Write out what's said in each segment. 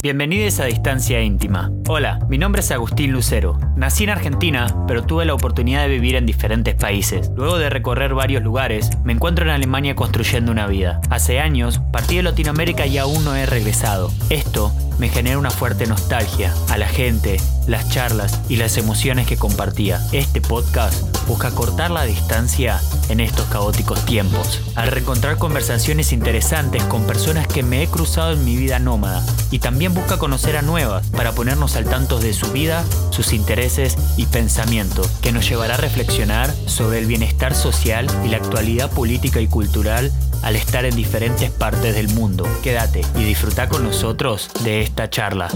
Bienvenidos a Distancia Íntima. Hola, mi nombre es Agustín Lucero. Nací en Argentina, pero tuve la oportunidad de vivir en diferentes países. Luego de recorrer varios lugares, me encuentro en Alemania construyendo una vida. Hace años, partí de Latinoamérica y aún no he regresado. Esto me genera una fuerte nostalgia a la gente, las charlas y las emociones que compartía. Este podcast busca cortar la distancia en estos caóticos tiempos, al reencontrar conversaciones interesantes con personas que me he cruzado en mi vida nómada y también busca conocer a nuevas para ponernos al tanto de su vida, sus intereses y pensamientos, que nos llevará a reflexionar sobre el bienestar social y la actualidad política y cultural al estar en diferentes partes del mundo. Quédate y disfruta con nosotros de esta charla.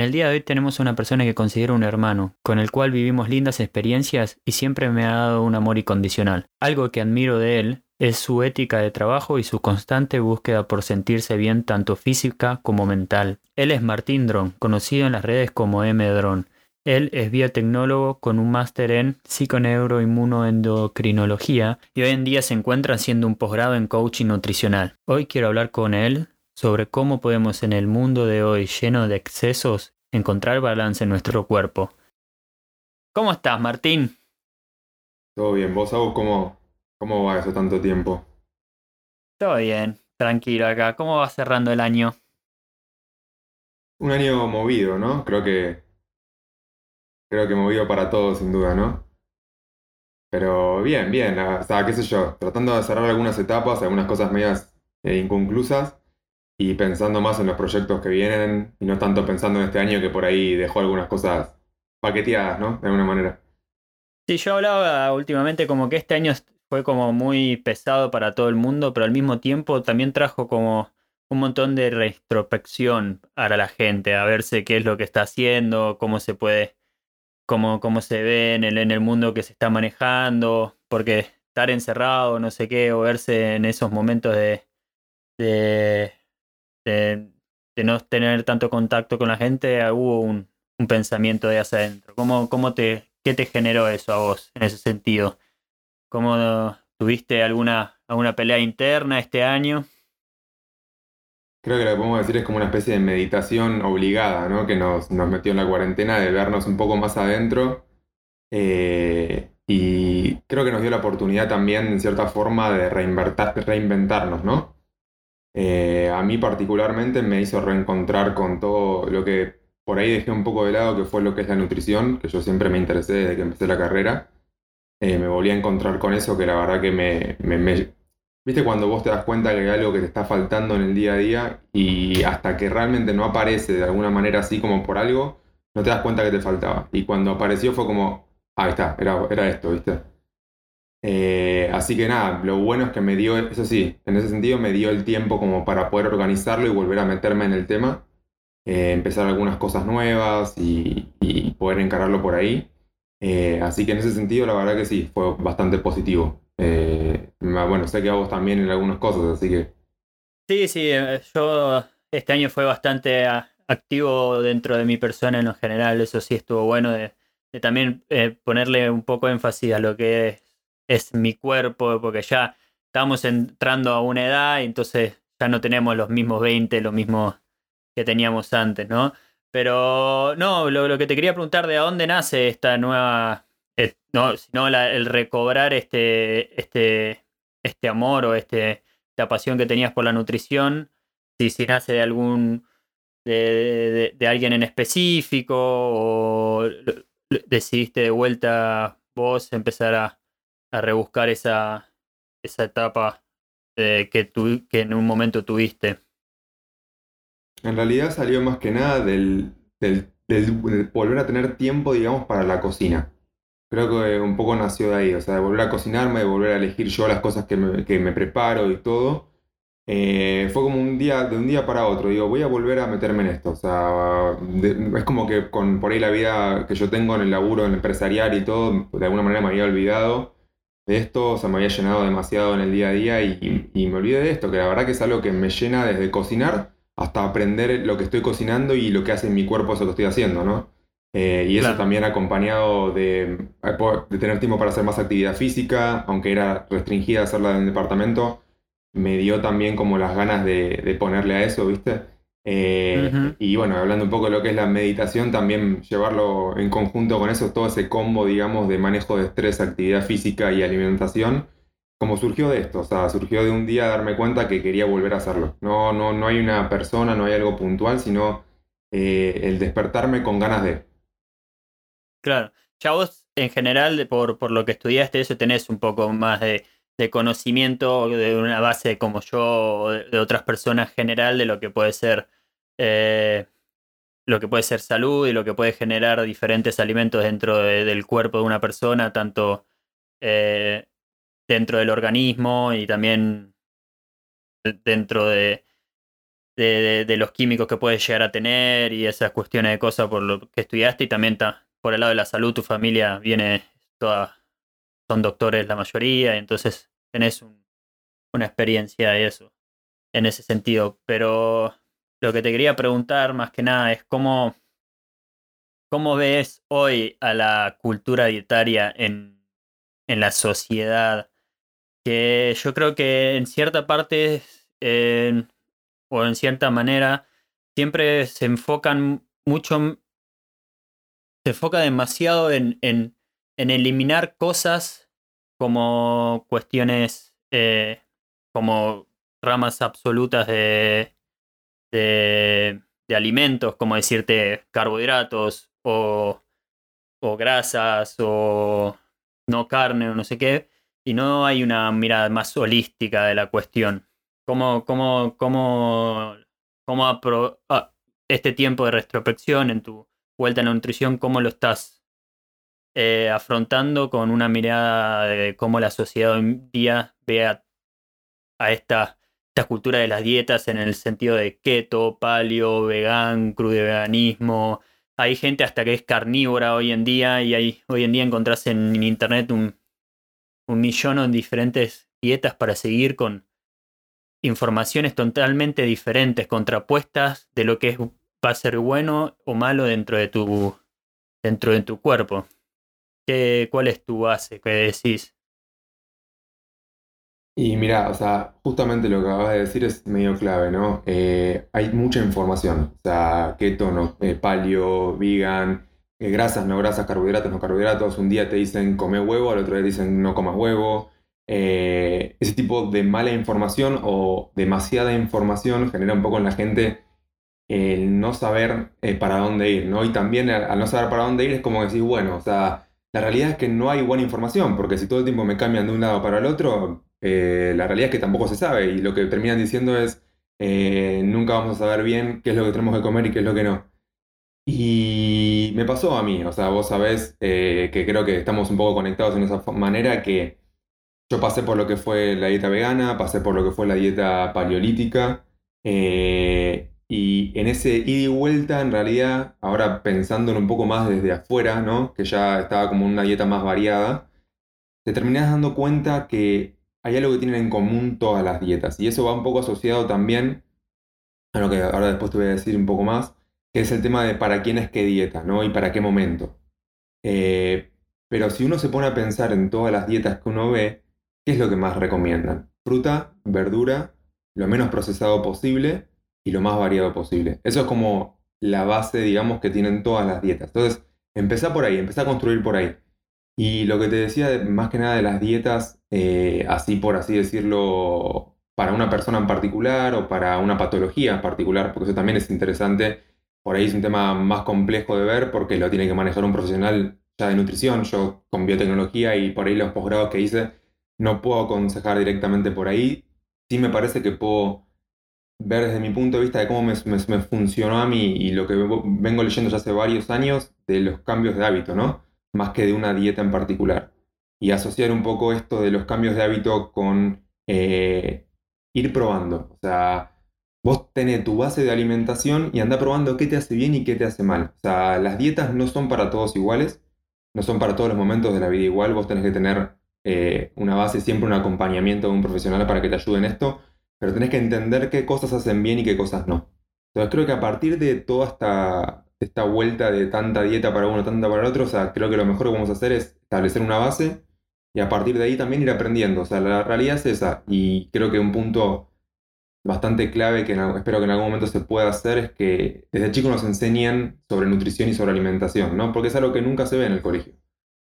En el día de hoy tenemos una persona que considero un hermano, con el cual vivimos lindas experiencias y siempre me ha dado un amor incondicional. Algo que admiro de él es su ética de trabajo y su constante búsqueda por sentirse bien tanto física como mental. Él es Martín Dron, conocido en las redes como M. Dron, él es biotecnólogo con un máster en psiconeuroinmunoendocrinología y hoy en día se encuentra haciendo un posgrado en coaching nutricional. Hoy quiero hablar con él sobre cómo podemos en el mundo de hoy lleno de excesos encontrar balance en nuestro cuerpo. ¿Cómo estás, Martín? Todo bien. ¿Vos, Agus, cómo, cómo va eso tanto tiempo? Todo bien, tranquilo acá. ¿Cómo va cerrando el año? Un año movido, ¿no? Creo que creo que movido para todos, sin duda, ¿no? Pero bien, bien, o sea, qué sé yo, tratando de cerrar algunas etapas, algunas cosas medias eh, inconclusas y pensando más en los proyectos que vienen y no tanto pensando en este año que por ahí dejó algunas cosas paqueteadas, ¿no? De alguna manera. Sí, yo hablaba últimamente como que este año fue como muy pesado para todo el mundo, pero al mismo tiempo también trajo como un montón de retrospección para la gente, a verse qué es lo que está haciendo, cómo se puede cómo, cómo se ve en el, en el mundo que se está manejando, porque estar encerrado, no sé qué, o verse en esos momentos de, de, de, no tener tanto contacto con la gente, hubo un, un pensamiento de hacia adentro. ¿Cómo, cómo te, ¿Qué te generó eso a vos en ese sentido? ¿Cómo tuviste alguna, alguna pelea interna este año? Creo que lo que podemos decir es como una especie de meditación obligada, ¿no? Que nos, nos metió en la cuarentena de vernos un poco más adentro. Eh, y creo que nos dio la oportunidad también, en cierta forma, de reinventarnos, ¿no? Eh, a mí particularmente me hizo reencontrar con todo lo que por ahí dejé un poco de lado, que fue lo que es la nutrición, que yo siempre me interesé desde que empecé la carrera. Eh, me volví a encontrar con eso que la verdad que me, me, ¿Viste cuando vos te das cuenta que hay algo que te está faltando en el día a día y hasta que realmente no aparece de alguna manera así como por algo, no te das cuenta que te faltaba? Y cuando apareció fue como, ah, ahí está, era, era esto, ¿viste? Eh, así que nada, lo bueno es que me dio, eso sí, en ese sentido me dio el tiempo como para poder organizarlo y volver a meterme en el tema, eh, empezar algunas cosas nuevas y, poder encararlo por ahí. Eh, así que en ese sentido la verdad que sí, fue bastante positivo. Bueno, sé que a vos también en algunas cosas, así que... Sí, sí, yo este año fue bastante activo dentro de mi persona en lo general, eso sí estuvo bueno de, también ponerle un poco énfasis a lo que es, mi cuerpo, porque ya estamos entrando a una edad y entonces ya no tenemos los mismos 20, lo mismo que teníamos antes, ¿no? Pero no, lo, lo que te quería preguntar de dónde nace esta nueva no, sino el recobrar este, este, este amor o este, esta pasión que tenías por la nutrición, si, si nace de algún de, de, alguien en específico o decidiste de vuelta vos empezar a, a rebuscar esa, esa etapa que, tu, que en un momento tuviste. En realidad salió más que nada del, volver a tener tiempo, digamos, para la cocina. Creo que un poco nació de ahí, o sea, de volver a cocinarme, de volver a elegir yo las cosas que me, preparo y todo. Eh, fue como un día, de un día para otro, digo, voy a volver a meterme en esto. O sea, es como que con por ahí la vida que yo tengo en el laburo en empresarial y todo, de alguna manera me había olvidado de esto, o sea, me había llenado demasiado en el día a día y, y me olvidé de esto, que la verdad que es algo que me llena desde cocinar hasta aprender lo que estoy cocinando y lo que hace en mi cuerpo eso que estoy haciendo, ¿no? Eh, y eso también acompañado de, de, tener tiempo para hacer más actividad física, aunque era restringida hacerla en el departamento, me dio también como las ganas de, ponerle a eso, ¿viste? Eh, y bueno, hablando un poco de lo que es la meditación, también llevarlo en conjunto con eso, todo ese combo, digamos, de manejo de estrés, actividad física y alimentación, como surgió de esto, o sea, surgió de un día darme cuenta que quería volver a hacerlo. No, no, no hay una persona, no hay algo puntual, sino eh, el despertarme con ganas de. Claro. Ya vos, en general, por, por lo que estudiaste, eso tenés un poco más de, conocimiento de una base como yo o de, otras personas general de lo que puede ser eh, lo que puede ser salud y lo que puede generar diferentes alimentos dentro del cuerpo de una persona, tanto eh, dentro del organismo y también dentro de, de, los químicos que puedes llegar a tener y esas cuestiones de cosas por lo que estudiaste y también por el lado de la salud, tu familia viene toda, son doctores la mayoría, entonces tenés una experiencia de eso, en ese sentido. Pero lo que te quería preguntar más que nada es cómo, cómo ves hoy a la cultura dietaria en, en la sociedad, que yo creo que en cierta parte o en cierta manera siempre se enfocan mucho se enfoca demasiado en, en, eliminar cosas como cuestiones, eh, como ramas absolutas de, de, alimentos, como decirte carbohidratos o, o grasas o no carne o no sé qué, y no hay una mirada más holística de la cuestión. ¿Cómo, cómo, cómo, cómo ah, este tiempo de retrospección en tu vuelta a la nutrición, cómo lo estás eh, afrontando con una mirada de cómo la sociedad hoy en día ve a, esta, esta, cultura de las dietas en el sentido de keto, paleo, vegan, crudo veganismo. Hay gente hasta que es carnívora hoy en día y hay, hoy en día encontrás en, internet un, un millón de diferentes dietas para seguir con informaciones totalmente diferentes, contrapuestas de lo que es va a ser bueno o malo dentro de tu, dentro de tu cuerpo. ¿Qué, ¿Cuál es tu base? ¿Qué decís? Y mira, o sea, justamente lo que acabas de decir es medio clave, ¿no? Eh, hay mucha información, o sea, keto, eh, paleo, vegan, eh, grasas, no grasas, carbohidratos, no carbohidratos. Un día te dicen come huevo, al otro día dicen no comas huevo. ese tipo de mala información o demasiada información genera un poco en la gente el no saber eh, para dónde ir, ¿no? Y también al, no saber para dónde ir es como decir, bueno, o sea, la realidad es que no hay buena información, porque si todo el tiempo me cambian de un lado para el otro, eh, la realidad es que tampoco se sabe, y lo que terminan diciendo es, eh, nunca vamos a saber bien qué es lo que tenemos que comer y qué es lo que no. Y me pasó a mí, o sea, vos sabés que creo que estamos un poco conectados en esa manera que yo pasé por lo que fue la dieta vegana, pasé por lo que fue la dieta paleolítica, y en ese ida y vuelta, en realidad, ahora pensándolo un poco más desde afuera, ¿no? que ya estaba como una dieta más variada, te terminás dando cuenta que hay algo que tienen en común todas las dietas. Y eso va un poco asociado también a lo que ahora después te voy a decir un poco más, que es el tema de para quién es qué dieta, ¿no? Y para qué momento. Eh, pero si uno se pone a pensar en todas las dietas que uno ve, ¿qué es lo que más recomiendan? Fruta, verdura, lo menos procesado posible lo más variado posible. Eso es como la base, digamos, que tienen todas las dietas. Entonces, empezá por ahí, empezá a construir por ahí. Y lo que te decía, más que nada de las dietas, eh, así por así decirlo, para una persona en particular o para una patología en particular, porque eso también es interesante. Por ahí es un tema más complejo de ver porque lo tiene que manejar un profesional ya de nutrición. Yo con biotecnología y por ahí los posgrados que hice, no puedo aconsejar directamente por ahí. Sí me parece que puedo ver desde mi punto de vista de cómo me, funcionó a mí y lo que vengo leyendo ya hace varios años de los cambios de hábito, ¿no? Más que de una dieta en particular. Y asociar un poco esto de los cambios de hábito con eh, ir probando. O sea, vos tenés tu base de alimentación y anda probando qué te hace bien y qué te hace mal. O sea, las dietas no son para todos iguales, no son para todos los momentos de la vida igual. Vos tenés que tener eh, una base, siempre un acompañamiento de un profesional para que te ayude en esto pero tenés que entender qué cosas hacen bien y qué cosas no. Entonces creo que a partir de toda esta, esta vuelta de tanta dieta para uno, tanta para el otro. O sea, creo que lo mejor que vamos a hacer es establecer una base y a partir de ahí también ir aprendiendo. O sea, la realidad es esa. Y creo que un punto bastante clave que espero que en algún momento se pueda hacer es que desde chicos nos enseñen sobre nutrición y sobre alimentación, ¿no? Porque es algo que nunca se ve en el colegio.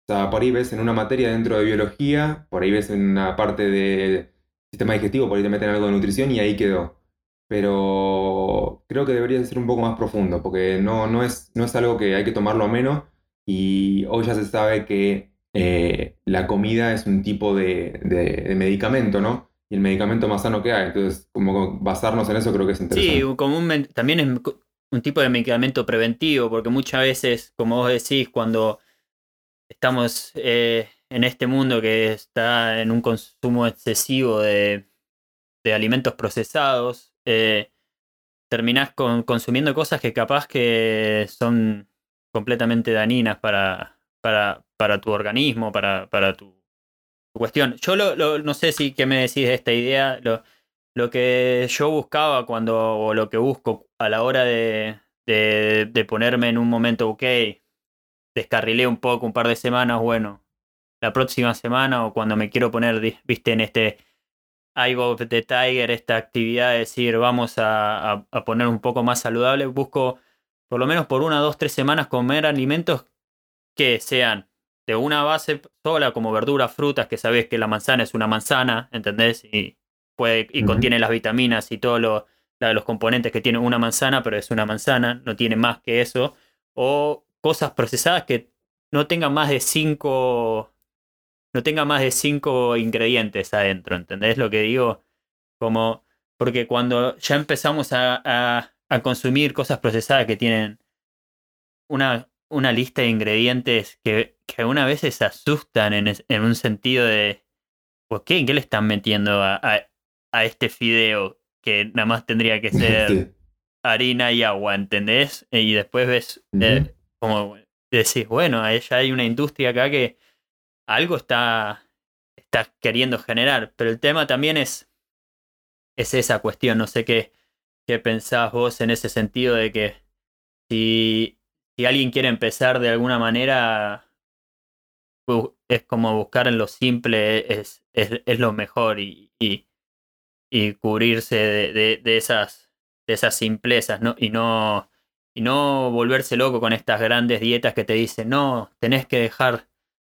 O sea, por ahí ves en una materia dentro de biología, por ahí ves en una parte de sistema digestivo, por ahí te meten algo de nutrición y ahí quedó. Pero creo que debería ser un poco más profundo, porque no, no, es, no es algo que hay que tomarlo a menos y hoy ya se sabe que eh, la comida es un tipo de, de medicamento, ¿no? y el medicamento más sano que hay. Entonces, como basarnos en eso creo que es interesante. Sí, comúnmente también es un tipo de medicamento preventivo, porque muchas veces, como vos decís, cuando estamos eh, en este mundo que está en un consumo excesivo de, de alimentos procesados, eh, terminás con, consumiendo cosas que capaz que son completamente dañinas para, para, para tu organismo, para, para tu cuestión. Yo lo, no sé si qué me decís de esta idea. Lo, lo que yo buscaba cuando, o lo que busco a la hora de, de, ponerme en un momento, ok, descarrilé un poco, un par de semanas, bueno, la próxima semana o cuando me quiero poner, viste, en este Eye of the Tiger, esta actividad de decir, vamos a, a poner un poco más saludable, busco por lo menos por una, dos, tres semanas comer alimentos que sean de una base sola como verduras, frutas, que sabes que la manzana es una manzana, ¿entendés? Y, puede, y contiene las vitaminas y todos lo, los componentes que tiene una manzana, pero es una manzana, no tiene más que eso. O cosas procesadas que no tengan más de cinco. No tengan más de cinco ingredientes adentro, ¿entendés lo que digo? Como. Porque cuando ya empezamos a, a, a consumir cosas procesadas que tienen una, una lista de ingredientes que, que algunas veces asustan en, en un sentido de, ¿por qué? ¿Qué le están metiendo a, a, este fideo que nada más tendría que ser harina y agua, ¿entendés? Y después ves eh, como decís, bueno, ya hay una industria acá que algo está, está queriendo generar, pero el tema también es, es esa cuestión, no sé qué, qué pensás vos en ese sentido de que si si alguien quiere empezar de alguna manera, es como buscar en lo simple, es, es, lo mejor y, y, cubrirse de, de, esas, de esas simplezas, ¿no? Y no, y no volverse loco con estas grandes dietas que te dicen, no, tenés que dejar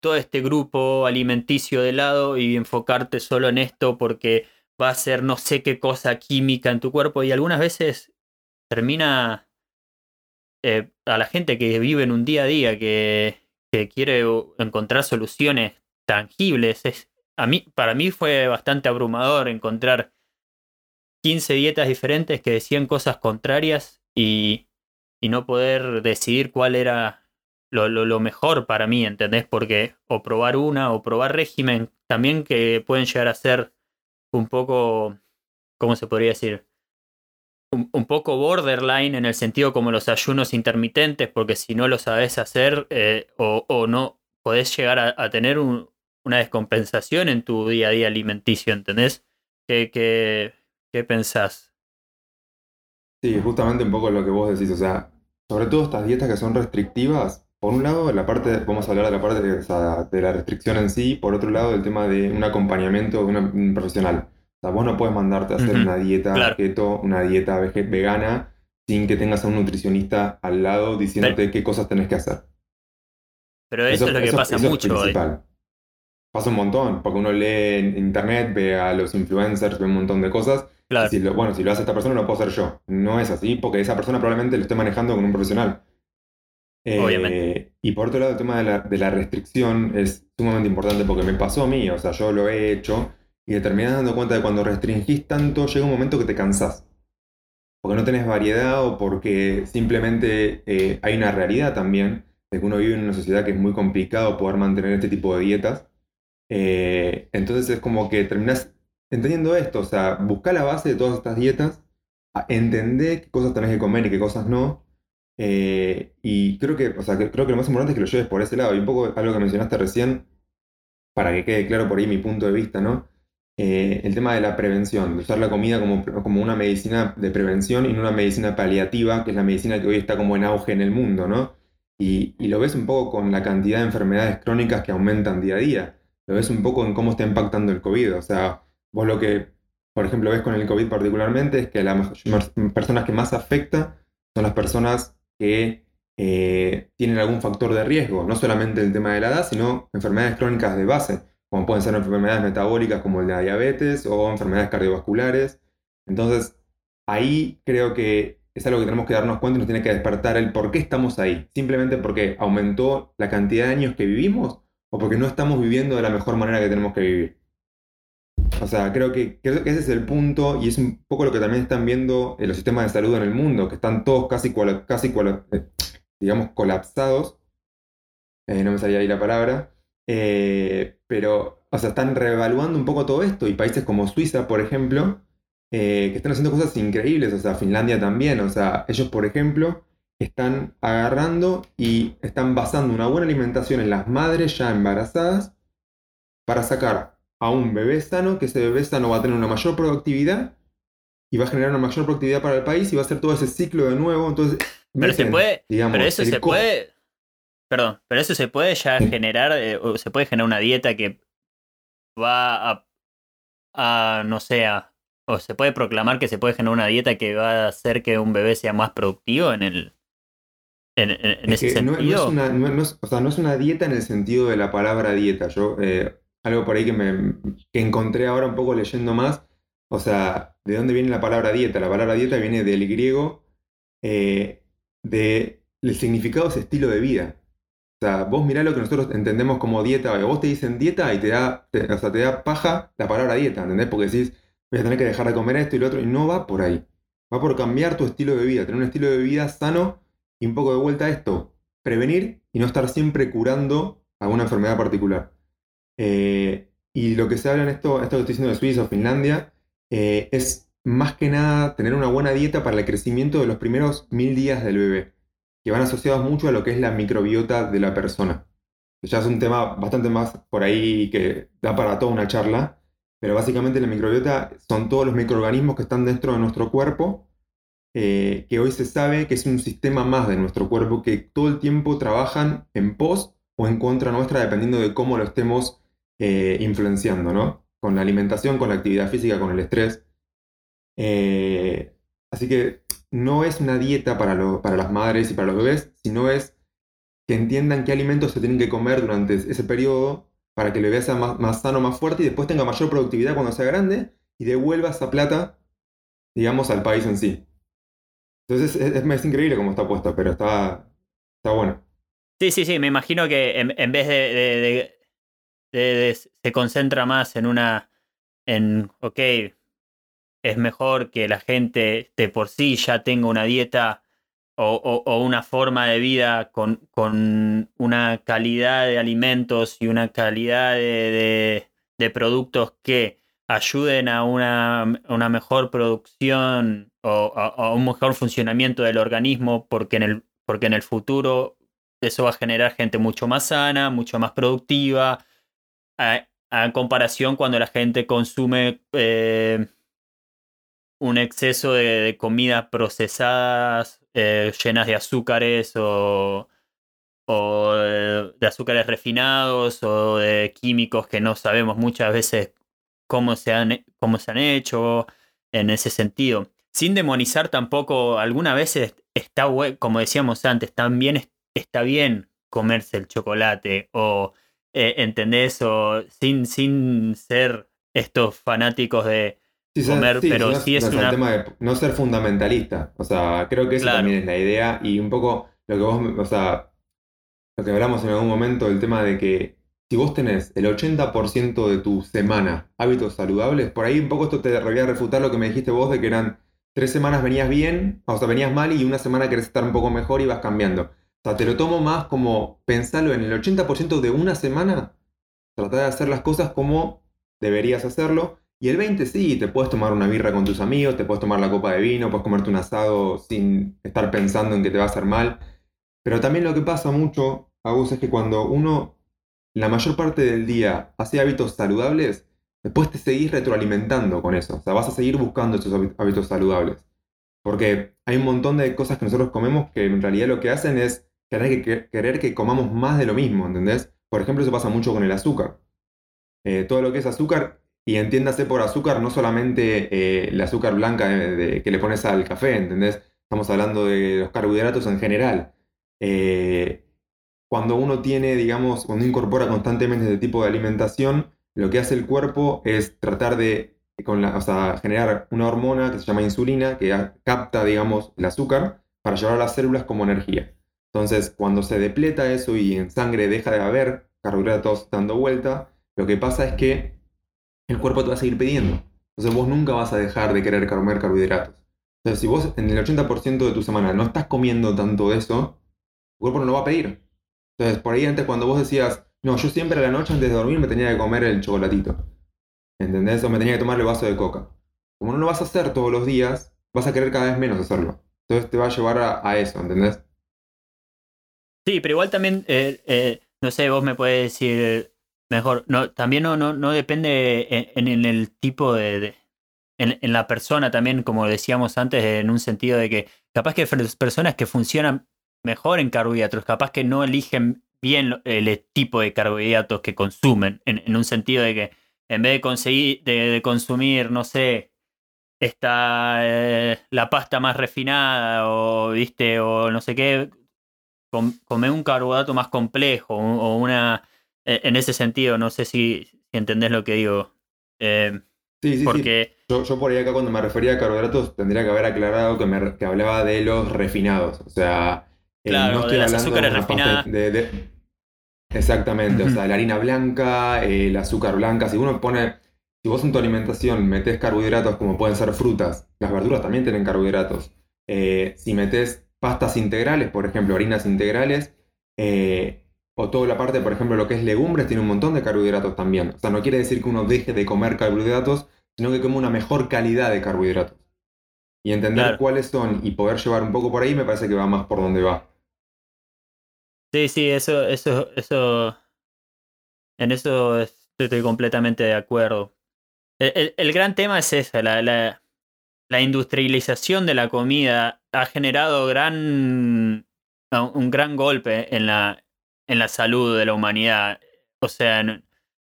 todo este grupo alimenticio de lado y enfocarte solo en esto porque va a ser no sé qué cosa química en tu cuerpo y algunas veces termina eh, a la gente que vive en un día a día, que, que quiere encontrar soluciones tangibles, es, a mí, para mí fue bastante abrumador encontrar 15 dietas diferentes que decían cosas contrarias y, y no poder decidir cuál era lo, lo, mejor para mí, ¿entendés? Porque o probar una o probar régimen también que pueden llegar a ser un poco, ¿cómo se podría decir? un, poco borderline en el sentido como los ayunos intermitentes, porque si no lo sabes hacer eh, o, no podés llegar a, tener una descompensación en tu día a día alimenticio, ¿entendés? ¿Qué, qué, qué pensás? Sí, justamente un poco lo que vos decís, o sea, sobre todo estas dietas que son restrictivas, por un lado, la parte, vamos a hablar de la parte de, de la restricción en sí, por otro lado, el tema de un acompañamiento de un profesional. O sea, vos no puedes mandarte a hacer una dieta keto, una dieta vegana, sin que tengas a un nutricionista al lado diciéndote qué cosas tenés que hacer. Pero eso, es lo que pasa mucho hoy. Pasa un montón, porque uno lee en internet, ve a los influencers, ve un montón de cosas. Y si lo, bueno, si lo hace esta persona, lo puedo hacer yo. No es así, porque esa persona probablemente lo esté manejando con un profesional. Obviamente. Eh, y por otro lado, el tema de la, de la restricción es sumamente importante porque me pasó a mí, o sea, yo lo he hecho y te terminás dando cuenta de cuando restringís tanto, llega un momento que te cansás. Porque no tenés variedad o porque simplemente eh, hay una realidad también de que uno vive en una sociedad que es muy complicado poder mantener este tipo de dietas. Eh, entonces es como que terminás entendiendo esto, o sea, busca la base de todas estas dietas, entender qué cosas tenés que comer y qué cosas no. Eh, y creo que, o sea, creo que lo más importante es que lo lleves por ese lado. Y un poco algo que mencionaste recién, para que quede claro por ahí mi punto de vista, ¿no? eh, el tema de la prevención, de usar la comida como, como, una medicina de prevención y no una medicina paliativa, que es la medicina que hoy está como en auge en el mundo, ¿no? Y, y, lo ves un poco con la cantidad de enfermedades crónicas que aumentan día a día. Lo ves un poco en cómo está impactando el COVID. O sea, vos lo que, por ejemplo, ves con el COVID particularmente es que las personas que más afecta son las personas que eh, tienen algún factor de riesgo, no solamente el tema de la edad, sino enfermedades crónicas de base, como pueden ser enfermedades metabólicas como la diabetes o enfermedades cardiovasculares. Entonces, ahí creo que es algo que tenemos que darnos cuenta y nos tiene que despertar el por qué estamos ahí. Simplemente porque aumentó la cantidad de años que vivimos o porque no estamos viviendo de la mejor manera que tenemos que vivir. O sea, creo que, ese es el punto y es un poco lo que también están viendo en los sistemas de salud en el mundo, que están todos casi, casi eh, digamos, colapsados. Eh, no me salía ahí la palabra. Eh, pero, o sea, están reevaluando un poco todo esto y países como Suiza, por ejemplo, que están haciendo cosas increíbles, o sea, Finlandia también, o sea, ellos, por ejemplo, están agarrando y están basando una buena alimentación en las madres ya embarazadas para sacar a un bebé sano, que ese bebé sano va a tener una mayor productividad y va a generar una mayor productividad para el país y va a hacer todo ese ciclo de nuevo. Entonces, pero se puede, pero eso se puede, perdón, pero eso se puede ya generar, eh, o se puede generar una dieta que va a, a no sé, o se puede proclamar que se puede generar una dieta que va a hacer que un bebé sea más productivo en el en, ese sentido. No, es una, o sea, no es una dieta en el sentido de la palabra dieta. Yo eh, algo por ahí que, me, encontré ahora un poco leyendo más. O sea, ¿de dónde viene la palabra dieta? La palabra dieta viene del griego, eh, de, el significado es estilo de vida. O sea, vos mirá lo que nosotros entendemos como dieta. Vos te dicen dieta y te da, o sea, te da paja la palabra dieta, ¿entendés? Porque decís, voy a tener que dejar de comer esto y lo otro, y no va por ahí. Va por cambiar tu estilo de vida, tener un estilo de vida sano y un poco de vuelta a esto. Prevenir y no estar siempre curando alguna enfermedad particular. Eh, y lo que se habla en esto, esto que estoy diciendo de Suiza o Finlandia, eh, es más que nada tener una buena dieta para el crecimiento de los primeros mil días del bebé, que van asociados mucho a lo que es la microbiota de la persona. Ya es un tema bastante más por ahí que da para toda una charla, pero básicamente la microbiota son todos los microorganismos que están dentro de nuestro cuerpo, eh, que hoy se sabe que es un sistema más de nuestro cuerpo que todo el tiempo trabajan en pos o en contra nuestra dependiendo de cómo lo estemos eh, influenciando, ¿no? Con la alimentación, con la actividad física, con el estrés. Eh, así que no es una dieta para, para las madres y para los bebés, sino es que entiendan qué alimentos se tienen que comer durante ese periodo para que el bebé sea más, sano, más fuerte y después tenga mayor productividad cuando sea grande y devuelva esa plata, digamos, al país en sí. Entonces es, increíble cómo está puesto, pero está, está bueno. Sí, sí, sí, me imagino que en, vez de, se concentra más en una, en, ok, es mejor que la gente de por sí ya tenga una dieta o, o, una forma de vida con, con, una calidad de alimentos y una calidad de, de productos que ayuden a una, una mejor producción o a, un mejor funcionamiento del organismo porque en el, porque en el futuro eso va a generar gente mucho más sana, mucho más productiva, a, comparación cuando la gente consume eh, un exceso de, comidas procesadas eh, llenas de azúcares o, o de, azúcares refinados o de químicos que no sabemos muchas veces cómo se han, cómo se han hecho en ese sentido. Sin demonizar tampoco, algunas veces está, como decíamos antes, también está bien comerse el chocolate o eh, ¿entendés? O sin, sin ser estos fanáticos de comer, pero sí es una... tema de no ser fundamentalista. O sea, creo que eso también es la idea y un poco lo que vos, o sea, lo que hablamos en algún momento, el tema de que si vos tenés el 80% de tu semana hábitos saludables, por ahí un poco esto te voy a refutar lo que me dijiste vos de que eran tres semanas venías bien, o sea, venías mal y una semana querés estar un poco mejor y vas cambiando te lo tomo más como pensarlo en el 80% de una semana, tratar de hacer las cosas como deberías hacerlo. Y el 20 sí, te puedes tomar una birra con tus amigos, te puedes tomar la copa de vino, puedes comerte un asado sin estar pensando en que te va a hacer mal. Pero también lo que pasa mucho, Agus, es que cuando uno la mayor parte del día hace hábitos saludables, después te seguís retroalimentando con eso. O sea, vas a seguir buscando esos hábitos saludables. Porque hay un montón de cosas que nosotros comemos que en realidad lo que hacen es querer que, querer que comamos más de lo mismo, ¿entendés? Por ejemplo, eso pasa mucho con el azúcar. Eh, todo lo que es azúcar, y entiéndase por azúcar no solamente eh, el azúcar blanca que le pones al café, ¿entendés? Estamos hablando de los carbohidratos en general. Eh, cuando uno tiene, digamos, cuando incorpora constantemente este tipo de alimentación, lo que hace el cuerpo es tratar de generar una hormona que se llama insulina, que capta, digamos, el azúcar para llevar a las células como energía. Entonces, cuando se depleta eso y en sangre deja de haber carbohidratos dando vuelta, lo que pasa es que el cuerpo te va a seguir pidiendo. Entonces, vos nunca vas a dejar de querer comer carbohidratos. Entonces, si vos en el 80% de tu semana no estás comiendo tanto de eso, tu cuerpo no lo va a pedir. Entonces, por ahí antes cuando vos decías, no, yo siempre a la noche antes de dormir me tenía que comer el chocolatito. ¿Entendés? O me tenía que tomar el vaso de coca. Como no lo vas a hacer todos los días, vas a querer cada vez menos hacerlo. Entonces te va a llevar a, eso, ¿entendés? Sí, pero igual también, eh, eh, no sé, vos me puedes decir mejor, no, también no, no, no depende en, el tipo de, en, la persona también, como decíamos antes, en un sentido de que capaz que personas que funcionan mejor en carbohidratos, capaz que no eligen bien el tipo de carbohidratos que consumen, en, un sentido de que en vez de conseguir, de, consumir, no sé, esta eh, la pasta más refinada o viste o no sé qué comer un carbohidrato más complejo o una e, en ese sentido no sé si, entendés lo que digo. Eh, sí, sí, porque Yo, yo, por ahí acá cuando me refería a carbohidratos tendría que haber aclarado que, me, que hablaba de los refinados. O sea eh, claro, de las azúcares refinadas. Exactamente, o sea, la harina blanca, el azúcar blanca, si uno pone, si vos en tu alimentación metes carbohidratos como pueden ser frutas, las verduras también tienen carbohidratos. Eh, si metes pastas integrales, por ejemplo, harinas integrales, eh, o toda la parte, por ejemplo, lo que es legumbres, tiene un montón de carbohidratos también. O sea, no quiere decir que uno deje de comer carbohidratos, sino que come una mejor calidad de carbohidratos. Y entender cuáles son y poder llevar un poco por ahí me parece que va más por donde va. Sí, sí, eso, eso, eso. En eso estoy completamente de acuerdo. El, gran tema es esa, la, la, la, industrialización de la comida ha generado gran, un gran golpe en la, en la salud de la humanidad. O sea,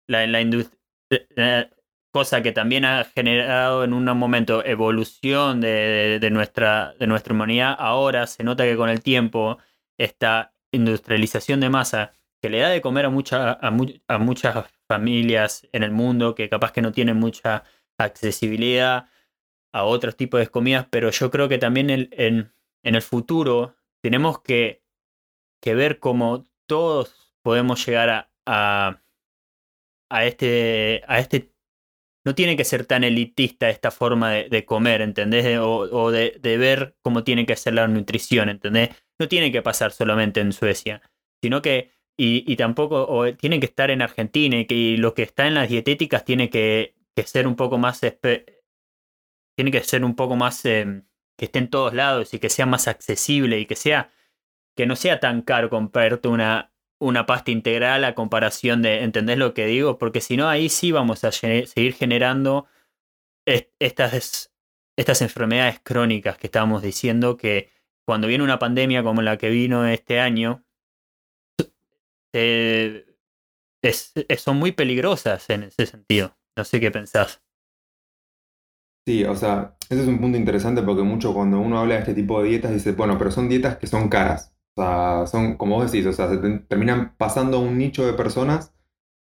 la, la industria, cosa que también ha generado en un momento evolución de, nuestra, de nuestra humanidad. Ahora se nota que con el tiempo está industrialización de masa que le da de comer a, mucha, a, muchas familias en el mundo que capaz que no tienen mucha accesibilidad a otros tipos de comidas, pero yo creo que también en, en, el futuro tenemos que, que, ver cómo todos podemos llegar a, a, este, a este... No tiene que ser tan elitista esta forma de, comer, ¿entendés? O, de, de, ver cómo tiene que ser la nutrición, ¿entendés? no tiene que pasar solamente en Suecia, sino que, y, tampoco, o tiene que estar en Argentina y que lo que está en las dietéticas tiene que, ser un poco más, tiene que ser un poco más, em, que esté en todos lados y que sea más accesible y que sea, que no sea tan caro comprarte una, una pasta integral a comparación de, ¿entendés lo que digo? Porque si no, ahí sí vamos a seguir generando estas, estas enfermedades crónicas que estábamos diciendo que cuando viene una pandemia como la que vino este año, eh, son muy peligrosas en ese sentido. No sé qué pensás. Sí, o sea, ese es un punto interesante porque mucho cuando uno habla de este tipo de dietas dice, bueno, pero son dietas que son caras. O sea, son, como vos decís, o sea, se terminan pasando a un nicho de personas,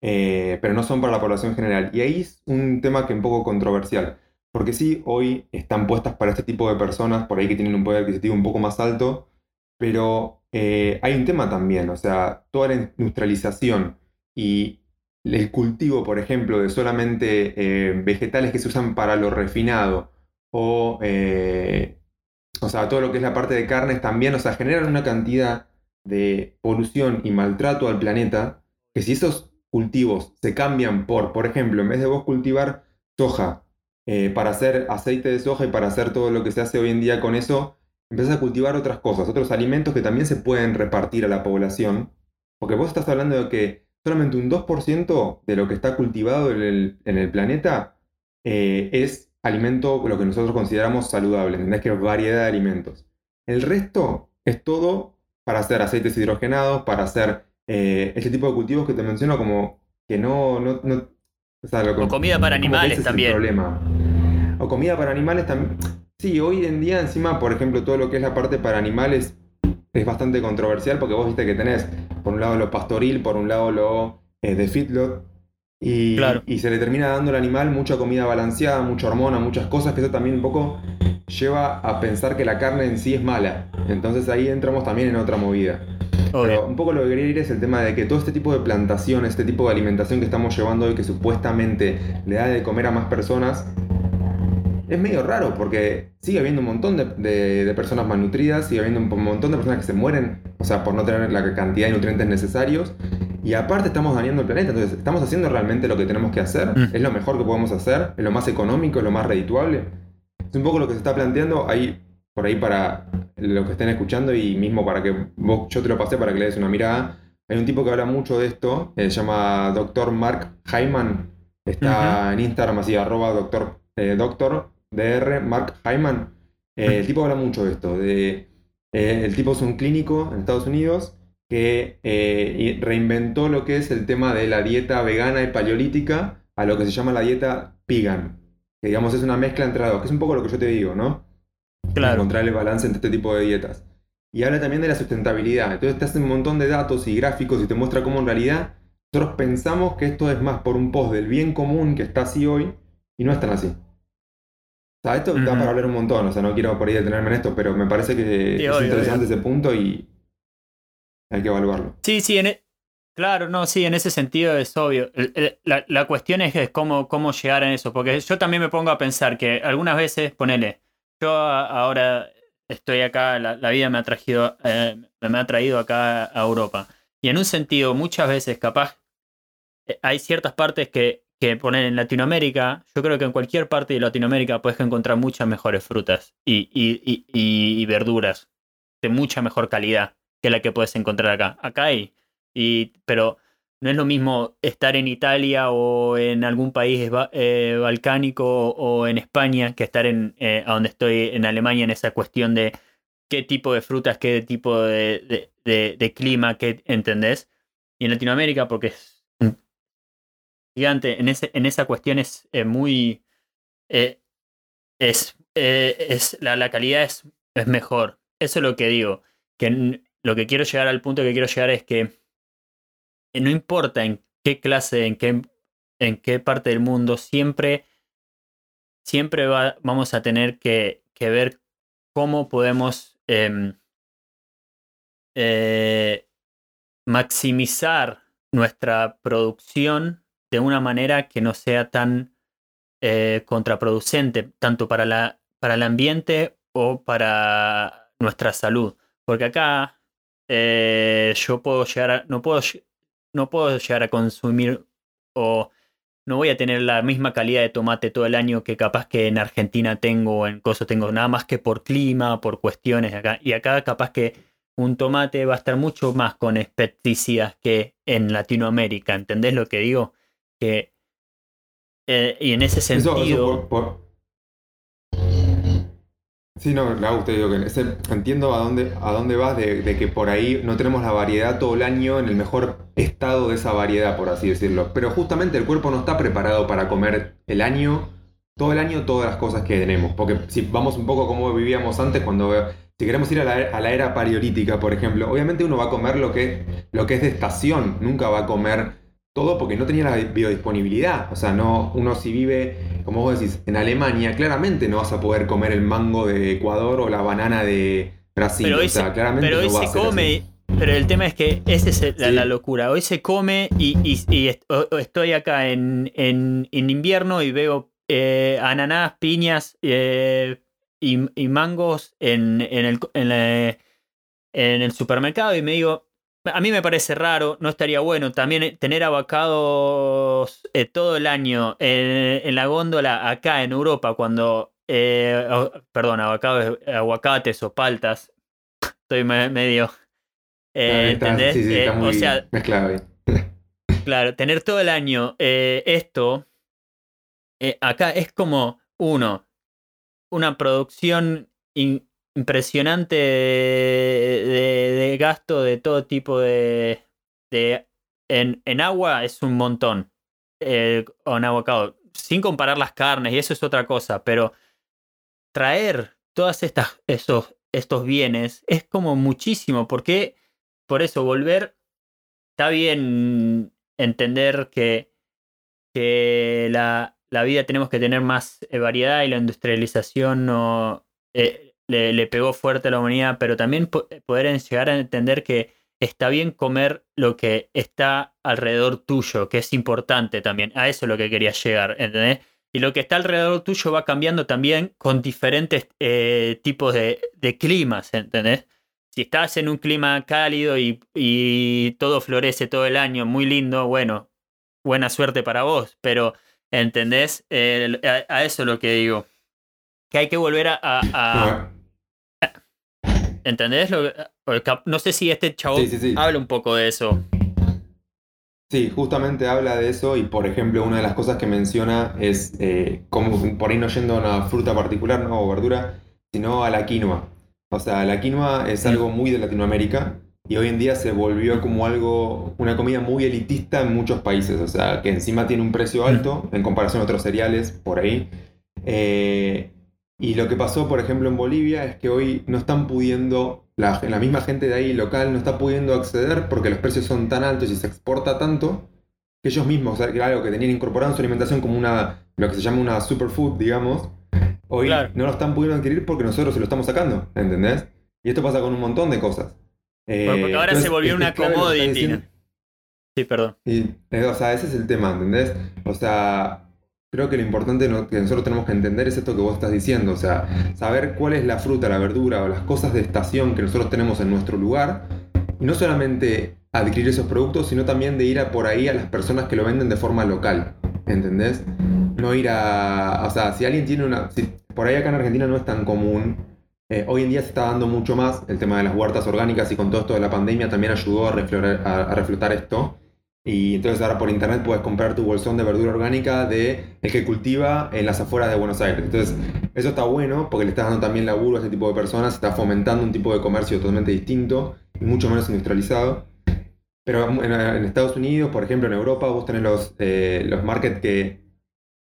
eh, pero no son para la población general. Y ahí es un tema que es un poco controversial. Porque sí, hoy están puestas para este tipo de personas, por ahí que tienen un poder adquisitivo un poco más alto, pero eh, hay un tema también, o sea, toda la industrialización y el cultivo, por ejemplo, de solamente eh, vegetales que se usan para lo refinado, o, eh, o sea, todo lo que es la parte de carnes también, o sea, generan una cantidad de polución y maltrato al planeta, que si esos cultivos se cambian por, por ejemplo, en vez de vos cultivar soja, eh, para hacer aceite de soja y para hacer todo lo que se hace hoy en día con eso, empiezas a cultivar otras cosas, otros alimentos que también se pueden repartir a la población. Porque vos estás hablando de que solamente un 2% de lo que está cultivado en el, planeta eh, es alimento, lo que nosotros consideramos saludable, ¿entendés? Que es variedad de alimentos. El resto es todo para hacer aceites hidrogenados, para hacer eh, este tipo de cultivos que te menciono como que no... no, o, comida para animales también. problema. O comida para animales también. Sí, hoy en día encima, por ejemplo, todo lo que es la parte para animales es bastante controversial porque vos viste que tenés por un lado lo pastoril, por un lado lo eh, de feedlot, y, y, se le termina dando al animal mucha comida balanceada, mucha hormona, muchas cosas, que eso también un poco lleva a pensar que la carne en sí es mala. Entonces ahí entramos también en otra movida. Pero un poco lo que quería ir es el tema de que todo este tipo de plantación, este tipo de alimentación que estamos llevando hoy, que supuestamente le da de comer a más personas, es medio raro porque sigue habiendo un montón de, personas malnutridas, sigue habiendo un montón de personas que se mueren, o sea, por no tener la cantidad de nutrientes necesarios. Y aparte estamos dañando el planeta, entonces estamos haciendo realmente lo que tenemos que hacer, mm. es lo mejor que podemos hacer, es lo más económico, es lo más redituable. Es un poco lo que se está planteando ahí, por ahí para los que estén escuchando y mismo para que vos, yo te lo pasé para que le des una mirada. Hay un tipo que habla mucho de esto, eh, se llama Dr. Mark Hyman, está en Instagram así, arroba doctor, eh, doctor DR, Mark Hyman. Eh, el tipo habla mucho de esto, de, eh, el tipo es un clínico en Estados Unidos que eh, reinventó lo que es el tema de la dieta vegana y paleolítica a lo que se llama la dieta vegan. Que digamos es una mezcla entre las dos, que es un poco lo que yo te digo, ¿no? Claro. Encontrar el balance entre este tipo de dietas. Y habla también de la sustentabilidad. Entonces te hace un montón de datos y gráficos y te muestra cómo en realidad nosotros pensamos que esto es más por un post del bien común que está así hoy y no es tan así. O sea, esto da para hablar un montón, o sea, no quiero por ahí detenerme en esto, pero me parece que es interesante ese punto y hay que evaluarlo. Sí, sí, e, claro, no, sí, en ese sentido es obvio. la, cuestión es, cómo, cómo llegar a eso, porque yo también me pongo a pensar que algunas veces, ponele, yo ahora estoy acá, la, vida me ha, traído, eh, me ha traído acá a Europa. Y en un sentido, muchas veces capaz eh, hay ciertas partes que que poner en Latinoamérica, yo creo que en cualquier parte de Latinoamérica puedes encontrar muchas mejores frutas y, verduras de mucha mejor calidad que la que puedes encontrar acá. Acá hay, y, pero no es lo mismo estar en Italia o en algún país eh, balcánico o en España que estar en eh, a donde estoy en Alemania en esa cuestión de qué tipo de frutas, qué tipo de, de clima, qué entendés. Y en Latinoamérica, porque gigante en, ese, en esa cuestión es eh, muy... Eh, es, eh, es la, la, calidad es, es mejor. Eso es lo que digo. Que lo que quiero llegar al punto que quiero llegar es que no importa en qué clase, en qué, en qué parte del mundo, siempre, siempre va, vamos a tener que, que ver cómo podemos em, maximizar nuestra producción de una manera que no sea tan eh, contraproducente, tanto para, la, para el ambiente o para nuestra salud. Porque acá eh, yo puedo llegar a, no puedo, no puedo llegar a consumir o no voy a tener la misma calidad de tomate todo el año que capaz que en Argentina tengo o en Coso tengo, nada más que por clima, por cuestiones acá. Y acá capaz que un tomate va a estar mucho más con pesticidas que en Latinoamérica. ¿Entendés lo que digo? Que eh, y en ese sentido Sí, no, Lau, te digo que entiendo a dónde, a dónde vas de, que por ahí no tenemos la variedad todo el año en el mejor estado de esa variedad, por así decirlo. Pero justamente el cuerpo no está preparado para comer el año, todo el año, todas las cosas que tenemos. Porque si vamos un poco como vivíamos antes, cuando si queremos ir a la, a la era paleolítica, por ejemplo, obviamente uno va a comer lo que, lo que es de estación, nunca va a comer todo porque no tenía la biodisponibilidad. O sea, no, uno si vive, como vos decís, en Alemania, claramente no vas a poder comer el mango de Ecuador o la banana de Brasil. Pero hoy o sea, claramente pero hoy se come. Pero el tema es que esa es la, locura. Hoy se come y, estoy acá en, en, invierno y veo eh, ananás, piñas eh, y, mangos en, el, en el supermercado y me digo, a mí me parece raro, no estaría bueno también eh, tener avocados eh, todo el año en, la góndola acá en Europa cuando, eh, perdón, avocados, aguacates o paltas. Estoy medio... ¿Entendés? Sí, sí, está muy o sea, mezclado Claro, tener todo el año eh, esto, eh, acá es como, uno, una producción impresionante de, gasto de todo tipo de... de en, en agua es un montón, eh, en avocado, sin comparar las carnes, y eso es otra cosa, pero traer todas estas, esos, estos bienes es como muchísimo, porque por eso volver, está bien entender que, que la, la vida tenemos que tener más eh, variedad y la industrialización no, eh, le, pegó fuerte a la humanidad, pero también poder llegar a entender que está bien comer lo que está alrededor tuyo, que es importante también. A eso es lo que quería llegar, ¿entendés? Y lo que está alrededor tuyo va cambiando también con diferentes eh, tipos de, climas, ¿entendés? Si estás en un clima cálido y, y, todo florece todo el año, muy lindo, bueno, buena suerte para vos, pero ¿entendés? a, eso es lo que digo. Que hay que volver a... ¿Entendés? no sé si este chavo habla un poco de eso. Sí, justamente habla de eso y por ejemplo una de las cosas que menciona es eh, como por ahí no yendo a una fruta particular ¿no? o verdura, sino a la quinoa. O sea, la quinoa es algo muy de Latinoamérica y hoy en día se volvió como algo, una comida muy elitista en muchos países. O sea, que encima tiene un precio alto en comparación a otros cereales por ahí. Eh, y lo que pasó, por ejemplo, en Bolivia es que hoy no están pudiendo la, la, misma gente de ahí local no está pudiendo acceder porque los precios son tan altos y se exporta tanto que ellos mismos, o sea, que algo que tenían incorporado en su alimentación como una, lo que se llama una superfood, digamos, hoy no lo están pudiendo adquirir porque nosotros se lo estamos sacando, ¿entendés? Y esto pasa con un montón de cosas. porque ahora se volvió una commodity. Sí, perdón. Y, eh, o sea, ese es el tema, ¿entendés? O sea, creo que lo importante que nosotros tenemos que entender es esto que vos estás diciendo, o sea, saber cuál es la fruta, la verdura o las cosas de estación que nosotros tenemos en nuestro lugar, y no solamente adquirir esos productos, sino también de ir por ahí a las personas que lo venden de forma local, ¿entendés? No ir a, o sea, si alguien tiene una, si por ahí acá en Argentina no es tan común, eh, hoy en día se está dando mucho más el tema de las huertas orgánicas y con todo esto de la pandemia también ayudó a, a reflotar esto. Y entonces ahora por internet puedes comprar tu bolsón de verdura orgánica de el que cultiva en las afueras de Buenos Aires. Entonces, eso está bueno porque le estás dando también laburo a ese tipo de personas, está fomentando un tipo de comercio totalmente distinto y mucho menos industrializado. Pero en, Estados Unidos, por ejemplo, en Europa, vos tenés los, eh, los markets que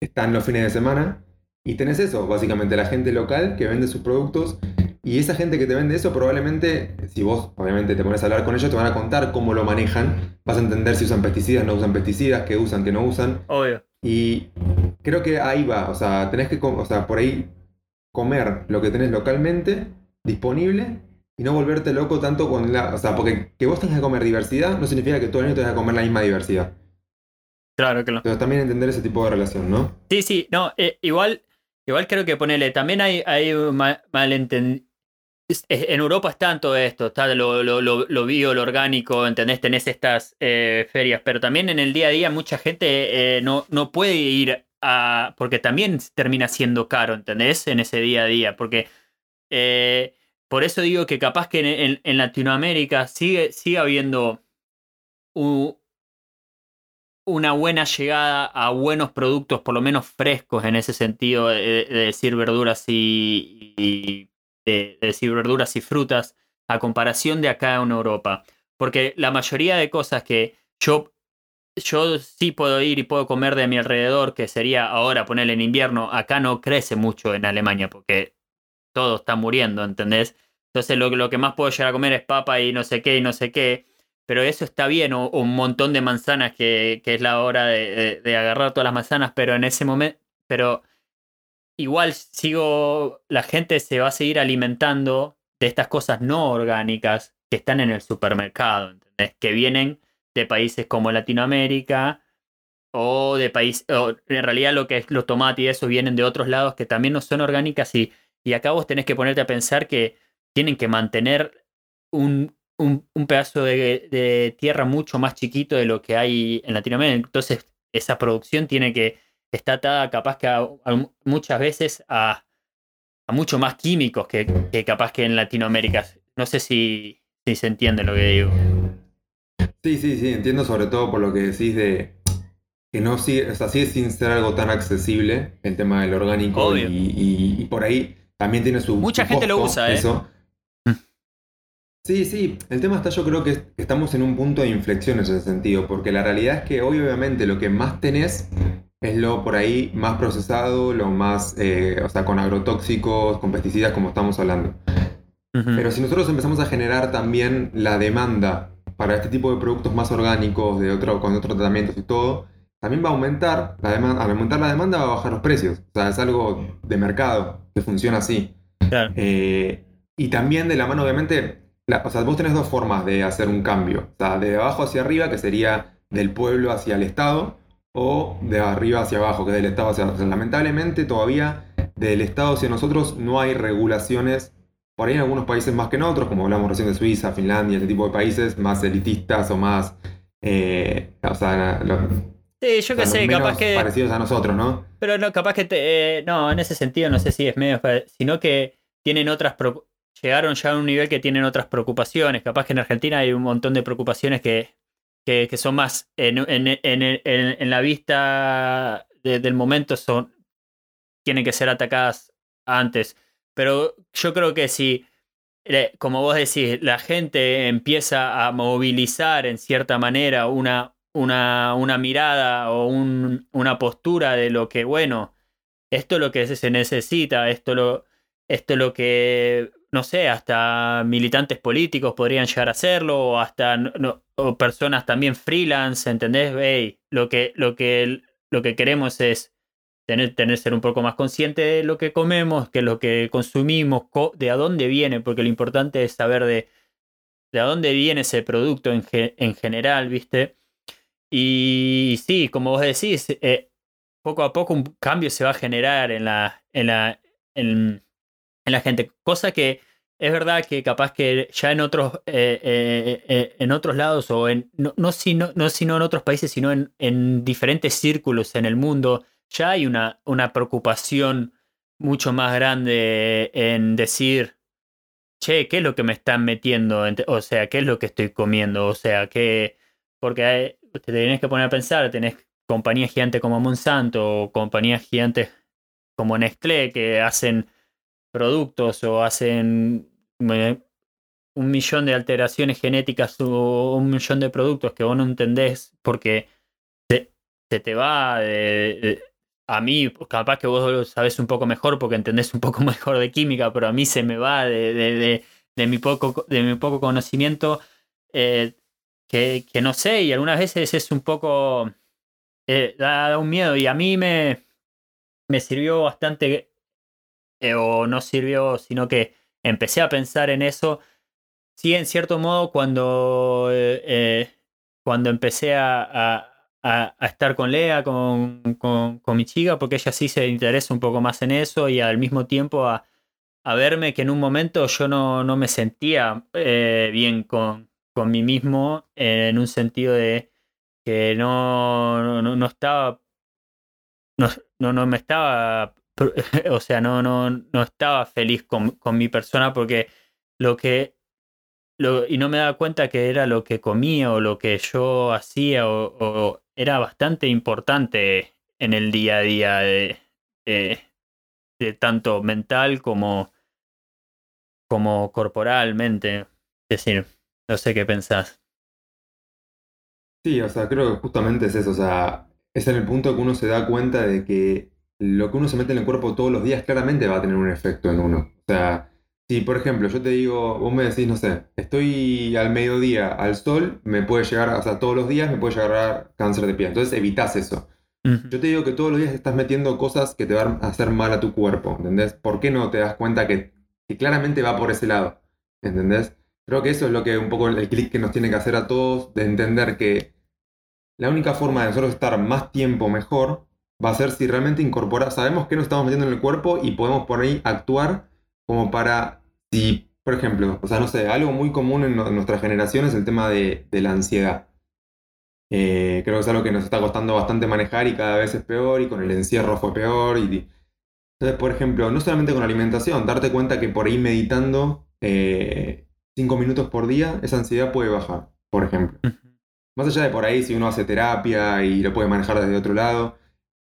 están los fines de semana y tenés eso, básicamente la gente local que vende sus productos y esa gente que te vende eso, probablemente, si vos obviamente te pones a hablar con ellos, te van a contar cómo lo manejan. Vas a entender si usan pesticidas, no usan pesticidas, qué usan, qué no usan. Obvio. Y creo que ahí va. O sea, tenés que, o sea, por ahí comer lo que tenés localmente, disponible, y no volverte loco tanto con la. O sea, porque que vos tengas que comer diversidad no significa que todo el año tengas que comer la misma diversidad. Claro, claro. Entonces también entender ese tipo de relación, ¿no? Sí, sí, no, eh, igual, igual creo que ponele, también hay, hay en Europa está todo esto, está lo, lo, lo, bio, lo orgánico, ¿entendés? Tenés estas eh, ferias, pero también en el día a día mucha gente eh, no, no puede ir a... porque también termina siendo caro, ¿entendés? En ese día a día, porque... Eh, por eso digo que capaz que en, Latinoamérica sigue, sigue habiendo una buena llegada a buenos productos, por lo menos frescos en ese sentido, de, decir verduras y de, decir verduras y frutas a comparación de acá en Europa. Porque la mayoría de cosas que yo, yo sí puedo ir y puedo comer de mi alrededor, que sería ahora ponerle en invierno, acá no crece mucho en Alemania porque todo está muriendo, ¿entendés? Entonces lo, lo que más puedo llegar a comer es papa y no sé qué y no sé qué. Pero eso está bien, o, un montón de manzanas que, que es la hora de, de, agarrar todas las manzanas, pero en ese momento, pero igual sigo, la gente se va a seguir alimentando de estas cosas no orgánicas que están en el supermercado, ¿entendés? Que vienen de países como Latinoamérica o de países, en realidad lo que es los tomates y eso vienen de otros lados que también no son orgánicas y, y acá vos tenés que ponerte a pensar que tienen que mantener un, un, pedazo de, de tierra mucho más chiquito de lo que hay en Latinoamérica. Entonces esa producción tiene que está atada capaz que muchas veces a, a mucho más químicos que, capaz que en Latinoamérica. No sé si, si se entiende lo que digo. Sí, sí, sí, entiendo sobre todo por lo que decís de que no sigue, o sea, sigue sin ser algo tan accesible el tema del orgánico Obvio. y, y- y por ahí también tiene su Mucha su gente lo usa, ¿eh? eso. Mm. Sí, sí, el tema está yo creo que estamos en un punto de inflexión en ese sentido, porque la realidad es que hoy obviamente lo que más tenés es lo por ahí más procesado, lo más, eh, o sea, con agrotóxicos, con pesticidas como estamos hablando. Pero si nosotros empezamos a generar también la demanda para este tipo de productos más orgánicos, de otro, con otros tratamientos y todo, también va a aumentar, la demanda, al aumentar la demanda va a bajar los precios. O sea, es algo de mercado que funciona así. Claro. Eh, y también de la mano, obviamente, la- o sea, vos tenés dos formas de hacer un cambio. O sea, de abajo hacia arriba, que sería del pueblo hacia el Estado, o de arriba hacia abajo, que es del Estado hacia... sea, lamentablemente todavía del Estado hacia nosotros no hay regulaciones, por ahí en algunos países más que en otros, como hablamos recién de Suiza, Finlandia, este tipo de países más elitistas o más... eh, o sea, lo- Sí, yo o qué sea, sé, menos capaz que. parecidos a nosotros, ¿no? Pero no, capaz que te, eh, no, en ese sentido no sé si es medio, sino que tienen otras preocu- llegaron ya a un nivel que tienen otras preocupaciones. Capaz que en Argentina hay un montón de preocupaciones que, que, son más en, en, en, en- la vista de- del momento son tienen que ser atacadas antes. Pero yo creo que si, eh, como vos decís, la gente empieza a movilizar en cierta manera una, una, una mirada o un- una postura de lo que, bueno, esto es lo que se necesita, esto lo, esto es lo que, no sé, hasta militantes políticos podrían llegar a hacerlo, o hasta no- personas también freelance, ¿entendés? Lo que, lo que, lo que queremos es tener, tener ser un poco más consciente de lo que comemos, que lo que consumimos, co- de a dónde viene, porque lo importante es saber de, de a dónde viene ese producto en, en general, ¿viste? Y sí, como vos decís, eh, poco a poco un cambio se va a generar en la, en la, en la gente. Cosa que es verdad que capaz que ya en otros, eh, eh, eh, en otros lados, o en, no, no, sino, no sino en otros países, sino en, en diferentes círculos en el mundo, ya hay una, una preocupación mucho más grande en decir, che, ¿qué es lo que me están metiendo? O sea, ¿qué es lo que estoy comiendo? O sea, que... Porque te tenés que poner a pensar, tenés compañías gigantes como Monsanto o compañías gigantes como Nestlé que hacen productos o hacen eh, un millón de alteraciones genéticas o un millón de productos que vos no entendés porque se, te va de, a mí, capaz que vos lo sabés un poco mejor porque entendés un poco mejor de química, pero a mí se me va de, de, de- de mi, poco, de mi poco conocimiento eh, que, que no sé, y algunas veces es un poco... eh, da, da un miedo. Y a mí me, me sirvió bastante, eh, o no sirvió, sino que empecé a pensar en eso. Sí, en cierto modo, cuando, eh, eh, cuando empecé a, a- estar con Lea, con, con- mi chica, porque ella sí se interesa un poco más en eso y al mismo tiempo a, verme que en un momento yo no, no me sentía bien con, con mí mismo, en un sentido de que no, no, no estaba, no, no, no me estaba, o sea, no, no, no estaba feliz con, con mi persona porque lo que lo- y no me daba cuenta que era lo que comía o lo que yo hacía o, era bastante importante en el día a día de tanto mental como, como corporalmente. Es decir, no sé qué pensás. Sí, o sea, creo que justamente es eso, o sea, es en el punto que uno se da cuenta de que lo que uno se mete en el cuerpo todos los días claramente va a tener un efecto en uno. O sea, si por ejemplo yo te digo, vos me decís, no sé, estoy al mediodía al sol, me puede llegar, o sea, todos los días me puede llegar cáncer de piel. Entonces evitas eso. Yo te digo que todos los días estás metiendo cosas que te van a hacer mal a tu cuerpo, ¿entendés? ¿Por qué no te das cuenta que, que claramente va por ese lado? ¿Entendés? Creo que eso es lo que un poco el clic que nos tiene que hacer a todos, de entender que la única forma de nosotros estar más tiempo mejor va a ser si realmente incorporamos, sabemos qué nos estamos metiendo en el cuerpo y podemos por ahí actuar como para, si, por ejemplo, o sea, no sé, algo muy común en, en nuestra generación es el tema de, de la ansiedad. Eh, creo que es algo que nos está costando bastante manejar y cada vez es peor y con el encierro fue peor. Y... Entonces, por ejemplo, no solamente con la alimentación, darte cuenta que por ahí meditando eh, cinco minutos por día, esa ansiedad puede bajar, por ejemplo. Más allá de por ahí si uno hace terapia y lo puede manejar desde otro lado,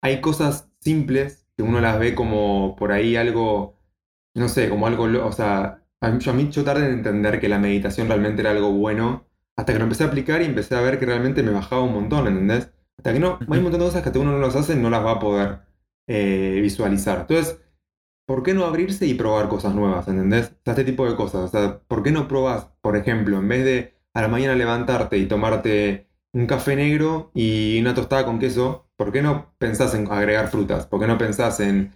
hay cosas simples que uno las ve como por ahí algo, no sé, como algo, o sea, a mí, yo, a mí yo tardé en entender que la meditación realmente era algo bueno, hasta que lo empecé a aplicar y empecé a ver que realmente me bajaba un montón, ¿entendés? Hasta que no, hay un montón de cosas que hasta uno no las hace, no las va a poder eh, visualizar. Entonces, ¿por qué no abrirse y probar cosas nuevas, ¿entendés? O sea, este tipo de cosas. O sea, ¿por qué no probas, por ejemplo, en vez de a la mañana levantarte y tomarte un café negro y una tostada con queso, ¿por qué no pensás en agregar frutas? ¿Por qué no pensás en,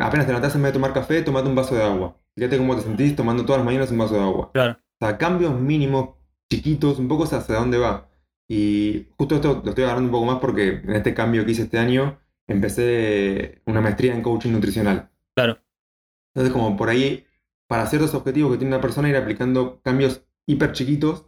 apenas te levantás en vez de tomar café, tomate un vaso de agua? Fíjate cómo te sentís tomando todas las mañanas un vaso de agua. Claro. O sea, cambios mínimos, chiquitos, un poco hacia dónde va. Y justo esto lo estoy agarrando un poco más porque en este cambio que hice este año empecé una maestría en coaching nutricional. Claro. Entonces, como por ahí, para ciertos objetivos que tiene una persona, ir aplicando cambios hiper chiquitos,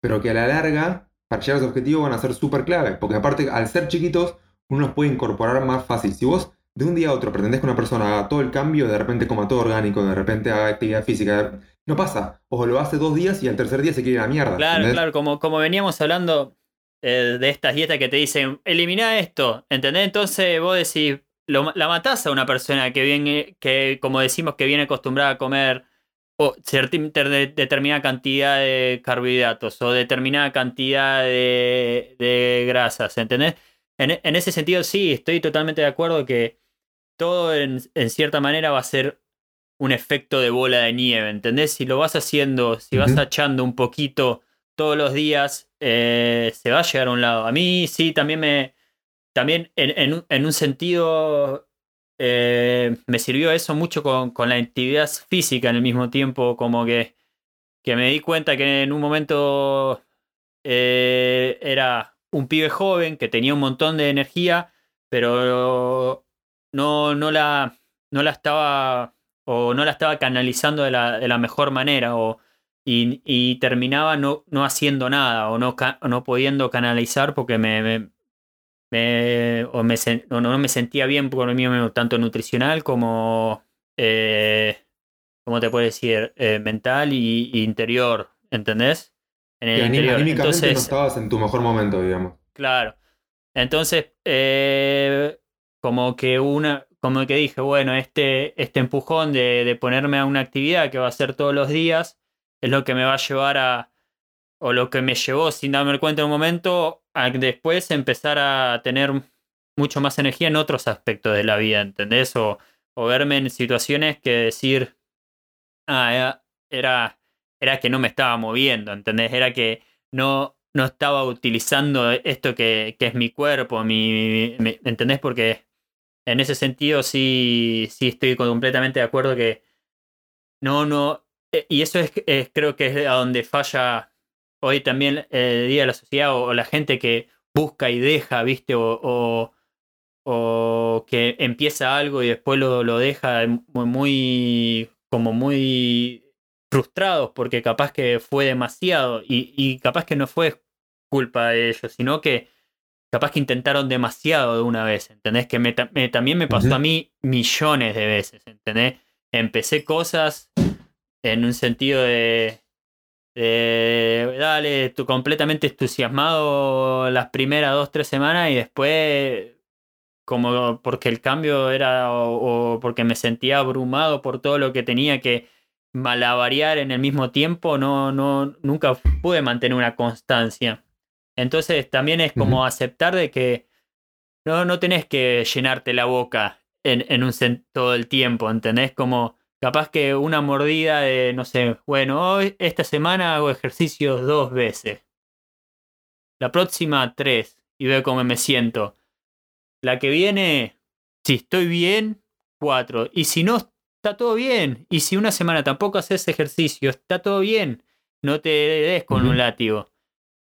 pero que a la larga, para llegar a ese objetivo, van a ser súper clave. Porque aparte, al ser chiquitos, uno los puede incorporar más fácil. Si vos de un día a otro pretendés que una persona haga todo el cambio, de repente coma todo orgánico, de repente haga actividad física, no pasa. O lo hace dos días y al tercer día se quiere ir a la mierda. Claro, claro, como, como veníamos hablando eh, de estas dietas que te dicen, elimina esto, ¿entendés? Entonces vos decís, la matás a una persona que viene, que como decimos, que viene acostumbrada a comer o determinada cantidad de carbohidratos o determinada cantidad de, grasas, ¿entendés? En, en, ese sentido, sí, estoy totalmente de acuerdo que todo en, cierta manera va a ser un efecto de bola de nieve, ¿entendés? Si lo vas haciendo, si vas echando un poquito todos los días, eh, se va a llegar a un lado. A mí sí, también me, también en, un sentido eh, me sirvió eso mucho con, la actividad física en el mismo tiempo, como que, que me di cuenta que en un momento eh, era un pibe joven que tenía un montón de energía, pero no, no, la, no la estaba o no la estaba canalizando de la, de la mejor manera o, y, terminaba no, no haciendo nada o no, no pudiendo canalizar porque me, o, me, no me sentía bien por mí tanto nutricional como, eh, ¿cómo te puedo decir? Eh, mental y, interior, ¿entendés? En el interior. Entonces, no estabas en tu mejor momento, digamos. Claro. Entonces, eh, como que una, como que dije, bueno, este, este empujón de, de ponerme a una actividad que va a ser todos los días es lo que me va a llevar a, o lo que me llevó sin darme cuenta en un momento a después empezar a tener mucho más energía en otros aspectos de la vida, ¿entendés? O, o verme en situaciones que decir, ah, era, era que no me estaba moviendo, ¿entendés? Era que no, no estaba utilizando esto que, que es mi cuerpo, mi, ¿entendés? Porque en ese sentido sí, sí estoy completamente de acuerdo que no, no, eh, y eso es, es creo que es a donde falla hoy también el eh, Día de la Sociedad o, la gente que busca y deja, ¿viste? O, o, que empieza algo y después lo, lo deja muy, como muy frustrados porque capaz que fue demasiado y, y capaz que no fue culpa de ellos, sino que capaz que intentaron demasiado de una vez, ¿entendés? Que me, también me pasó a mí millones de veces, ¿entendés? Empecé cosas en un sentido de, eh, dale, tú completamente entusiasmado las primeras dos, tres semanas y después, como porque el cambio era o, porque me sentía abrumado por todo lo que tenía que malavariar en el mismo tiempo, no, no, nunca pude mantener una constancia. Entonces también es como aceptar de que no, no tenés que llenarte la boca en, en un todo el tiempo, ¿entendés? Como Capaz que una mordida de, no sé, bueno, hoy, esta semana hago ejercicios dos veces. La próxima tres y veo cómo me siento. La que viene, si estoy bien, cuatro. Y si no, está todo bien. Y si una semana tampoco haces ejercicio, está todo bien. No te des con un látigo.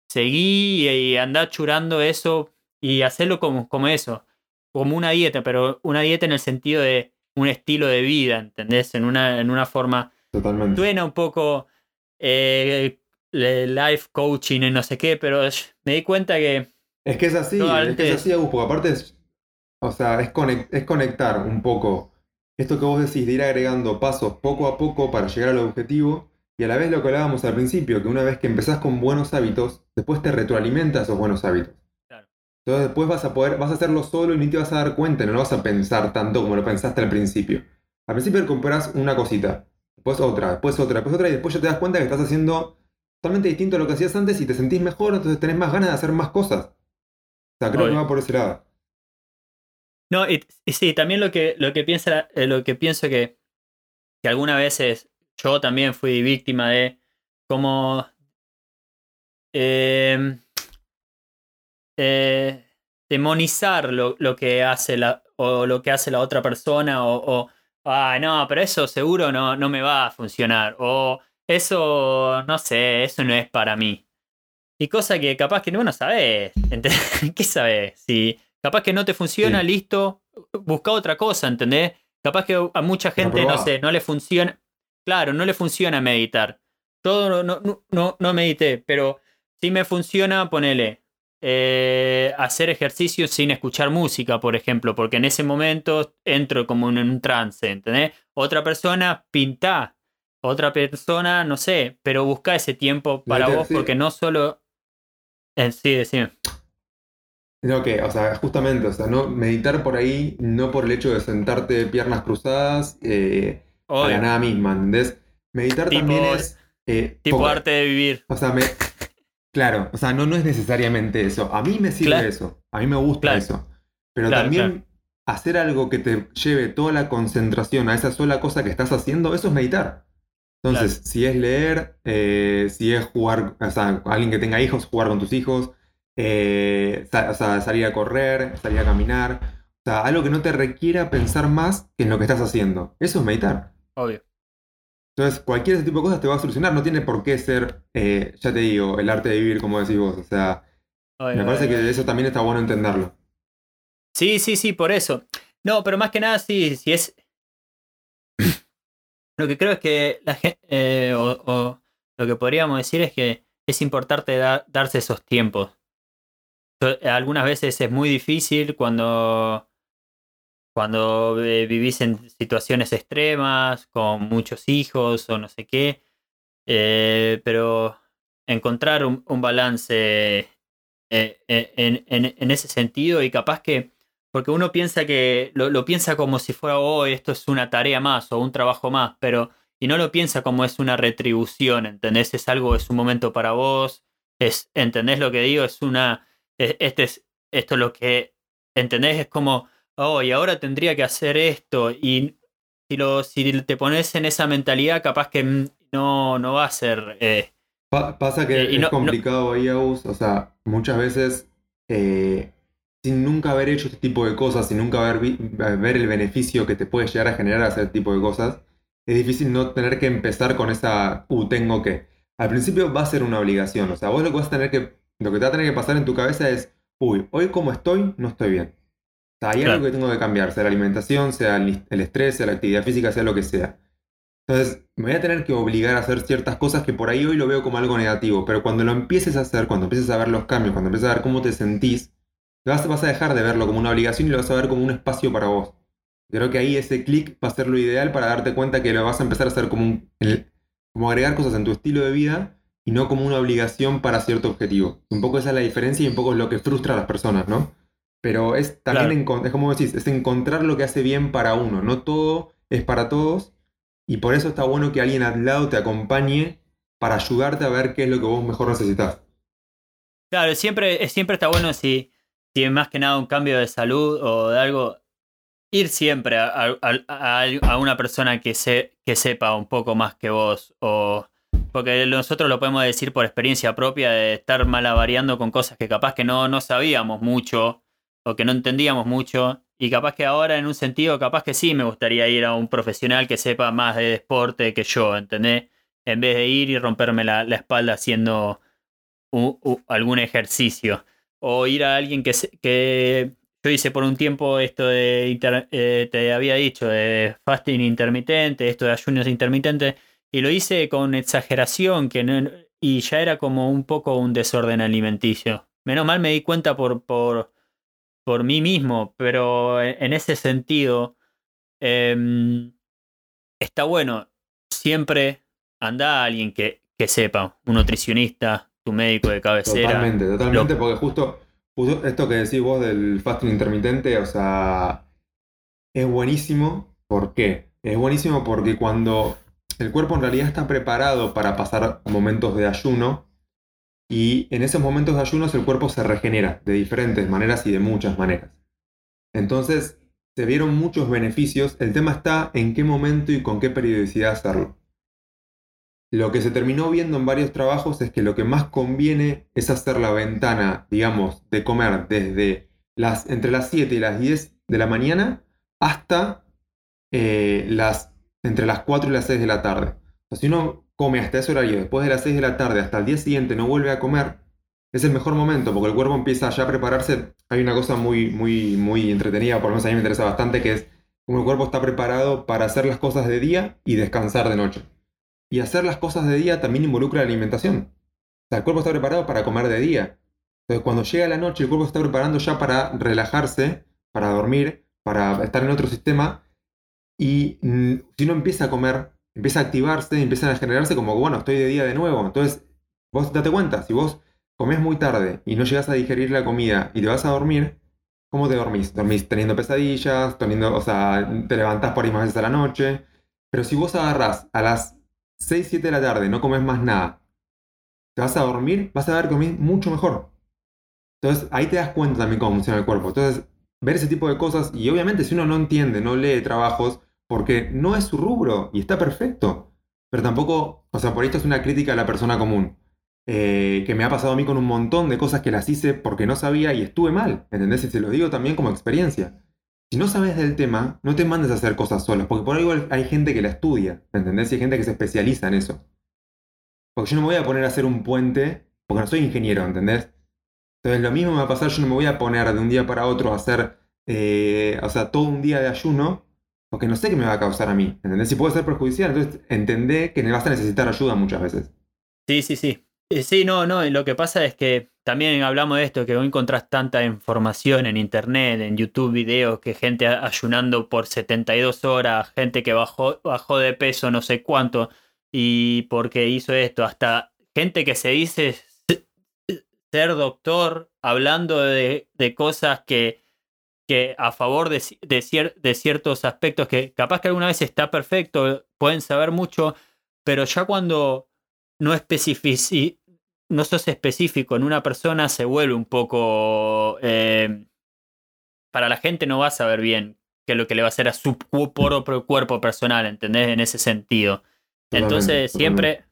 Seguí y andá churando eso y hacerlo como, como eso. Como una dieta, pero una dieta en el sentido de un estilo de vida, ¿entendés? En una, en una forma... Totalmente. Suena un poco eh, life coaching y no sé qué, pero me di cuenta que... Es que es así, es que es así, porque aparte es, o sea, es, es conectar un poco esto que vos decís de ir agregando pasos poco a poco para llegar al objetivo y a la vez lo que hablábamos al principio, que una vez que empezás con buenos hábitos, después te retroalimenta esos buenos hábitos. Entonces después vas a poder, vas a hacerlo solo y ni te vas a dar cuenta, no lo vas a pensar tanto como lo pensaste al principio. Al principio compras una cosita, después otra, después otra, después otra, y después ya te das cuenta que estás haciendo totalmente distinto a lo que hacías antes y te sentís mejor, entonces tenés más ganas de hacer más cosas. O sea, creo que va por ese lado. No, y, sí, también lo que, lo que, piensa, eh, lo que pienso que, que algunas veces yo también fui víctima de cómo eh, eh, demonizar lo, lo, que hace la, o lo que hace la otra persona o, ah, no, pero eso seguro no, no me va a funcionar o eso, no sé, eso no es para mí. Y cosa que capaz que no, no sabes, ¿qué sabes? Si capaz que no te funciona, listo, busca otra cosa, ¿entendés? Capaz que a mucha gente, no sé, no le funciona, claro, no le funciona meditar. Todo no, no, no, no medité, pero si me funciona, ponele, eh, hacer ejercicio sin escuchar música, por ejemplo, porque en ese momento entro como en un trance, ¿entendés? Otra persona pinta, otra persona, no sé, pero busca ese tiempo para vos porque no solo... Eh, sí, decime. No, que, o sea, justamente, o sea, no meditar por ahí, no por el hecho de sentarte de piernas cruzadas eh, la nada misma, ¿entendés? Meditar también es... Eh, tipo arte de vivir. O sea, me, Claro, o sea, no, no es necesariamente eso. A mí me sirve eso, a mí me gusta eso. Pero también hacer algo que te lleve toda la concentración a esa sola cosa que estás haciendo, eso es meditar. Entonces, si es leer, eh, si es jugar, o sea, alguien que tenga hijos, jugar con tus hijos, eh, o sea, salir a correr, salir a caminar, o sea, algo que no te requiera pensar más que en lo que estás haciendo. Eso es meditar. Obvio. Entonces, cualquier ese tipo de cosas te va a solucionar. No tiene por qué ser, eh, ya te digo, el arte de vivir, como decís vos. O sea, me parece que eso también está bueno entenderlo. Sí, sí, sí, por eso. No, pero más que nada, sí, si es. lo que creo es que la gente. Eh, o, lo que podríamos decir es que es importante darse esos tiempos. algunas veces es muy difícil cuando cuando eh, vivís en situaciones extremas, con muchos hijos o no sé qué, eh, pero encontrar un, balance eh, en, ese sentido y capaz que, porque uno piensa que lo, piensa como si fuera, oh, esto es una tarea más o un trabajo más, pero, y no lo piensa como es una retribución, ¿entendés? Es algo, es un momento para vos, es, ¿entendés lo que digo? Es una, este es, esto es lo que, ¿entendés? Es como oh, y ahora tendría que hacer esto. Y si, lo, si te pones en esa mentalidad, capaz que no, no va a ser. Eh, pasa que eh, es complicado ahí, Aus. O sea, muchas veces, eh, sin nunca haber hecho este tipo de cosas, sin nunca haber ver el beneficio que te puede llegar a generar hacer este tipo de cosas, es difícil no tener que empezar con esa, uh, tengo que. Al principio va a ser una obligación. O sea, vos lo que vas a tener que. Lo que te va a tener que pasar en tu cabeza es, uy, hoy como estoy, no estoy bien hay algo que tengo que cambiar, sea la alimentación, sea el estrés, sea la actividad física, sea lo que sea. Entonces, me voy a tener que obligar a hacer ciertas cosas que por ahí hoy lo veo como algo negativo, pero cuando lo empieces a hacer, cuando empieces a ver los cambios, cuando empieces a ver cómo te sentís, vas, vas a dejar de verlo como una obligación y lo vas a ver como un espacio para vos. Creo que ahí ese clic va a ser lo ideal para darte cuenta que lo vas a empezar a hacer como, un, como agregar cosas en tu estilo de vida y no como una obligación para cierto objetivo. Un poco esa es la diferencia y un poco es lo que frustra a las personas, ¿no? Pero es también, es como decís, es encontrar lo que hace bien para uno. No todo es para todos. Y por eso está bueno que alguien al lado te acompañe para ayudarte a ver qué es lo que vos mejor necesitas. Claro, siempre, siempre está bueno si, si más que nada un cambio de salud o de algo, ir siempre a, a, una persona que, se, que sepa un poco más que vos. O, porque nosotros lo podemos decir por experiencia propia de estar malavariando con cosas que capaz que no, no sabíamos mucho o que no entendíamos mucho. Y capaz que ahora, en un sentido, capaz que sí me gustaría ir a un profesional que sepa más de deporte que yo, ¿entendés? En vez de ir y romperme la, espalda haciendo algún ejercicio. O ir a alguien que, que yo hice por un tiempo esto de, eh, te había dicho, de fasting intermitente, esto de ayunos intermitentes, y lo hice con exageración, que y ya era como un poco un desorden alimenticio. Menos mal me di cuenta por, por, por mí mismo, pero en ese sentido em, está bueno siempre anda a alguien que, que sepa, un nutricionista, tu médico de cabecera. Totalmente, totalmente, porque justo, justo esto que decís vos del fasting intermitente, o sea, es buenísimo. ¿Por qué? Es buenísimo porque cuando el cuerpo en realidad está preparado para pasar momentos de ayuno, y en esos momentos de ayunos el cuerpo se regenera de diferentes maneras y de muchas maneras. Entonces, se vieron muchos beneficios. El tema está en qué momento y con qué periodicidad hacerlo. Lo que se terminó viendo en varios trabajos es que lo que más conviene es hacer la ventana, digamos, de comer desde las, entre las 7 y las 10 de la mañana hasta eh, las, entre las 4 y las 6 de la tarde. O si uno come hasta ese horario, después de las 6 de la tarde hasta el día siguiente no vuelve a comer, es el mejor momento porque el cuerpo empieza ya a prepararse. Hay una cosa muy, muy, muy entretenida, por lo menos a mí me interesa bastante, que es como el cuerpo está preparado para hacer las cosas de día y descansar de noche. Y hacer las cosas de día también involucra la alimentación. O sea, el cuerpo está preparado para comer de día. Entonces, cuando llega la noche, el cuerpo está preparando ya para relajarse, para dormir, para estar en otro sistema. Y si uno empieza a comer, empieza a activarse, empieza a generarse como, bueno, estoy de día de nuevo. Entonces, vos date cuenta, si vos comes muy tarde y no llegas a digerir la comida y te vas a dormir, ¿cómo te dormís? Dormís teniendo pesadillas, teniendo, o sea, te levantás por ahí más veces a la noche. Pero si vos agarrás a las 6, 7 de la tarde, no comes más nada, te vas a dormir, vas a ver comido mucho mejor. Entonces ahí te das cuenta también cómo funciona el cuerpo. Entonces, ver ese tipo de cosas, y obviamente si uno no entiende, no lee trabajos, porque no es su rubro y está perfecto. Pero tampoco, o sea, por esto es una crítica a la persona común. Eh, que me ha pasado a mí con un montón de cosas que las hice porque no sabía y estuve mal, ¿entendés? Y se lo digo también como experiencia. Si no sabes del tema, no te mandes a hacer cosas solas, porque por algo hay gente que la estudia, ¿entendés? Y hay gente que se especializa en eso. Porque yo no me voy a poner a hacer un puente, porque no soy ingeniero, ¿entendés? Entonces lo mismo me va a pasar, yo no me voy a poner de un día para otro a hacer, eh, o sea, todo un día de ayuno, porque no sé qué me va a causar a mí, ¿entendés? Si puede ser perjudicial, entonces entendé que vas a necesitar ayuda muchas veces. Sí, sí, sí. Eh, sí, no, no, lo que pasa es que también hablamos de esto, que hoy encontrás tanta información en internet, en YouTube, videos, que gente ayunando por 72 horas, gente que bajó, bajó de peso no sé cuánto, y porque hizo esto, hasta gente que se dice ser doctor, hablando de, cosas que, que a favor de, de, de ciertos aspectos que capaz que alguna vez está perfecto, pueden saber mucho, pero ya cuando no especifici no sos específico en una persona, se vuelve un poco... Eh, para la gente no va a saber bien qué es lo que le va a hacer a su propio cuerpo personal, ¿entendés? En ese sentido. Entonces, siempre...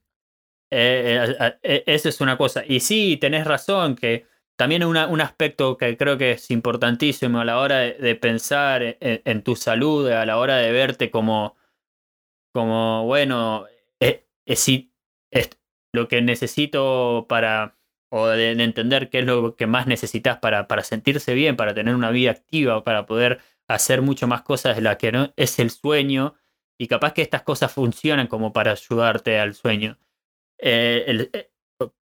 Eh, eh, eso es una cosa. Y sí, tenés razón que también un aspecto que creo que es importantísimo a la hora de, pensar en, tu salud, a la hora de verte como, como bueno, si, lo que necesito para, o de, entender qué es lo que más necesitas para, para sentirse bien, para tener una vida activa, para poder hacer mucho más cosas de las que no, es el sueño, y capaz que estas cosas funcionan como para ayudarte al sueño. Eh, eh,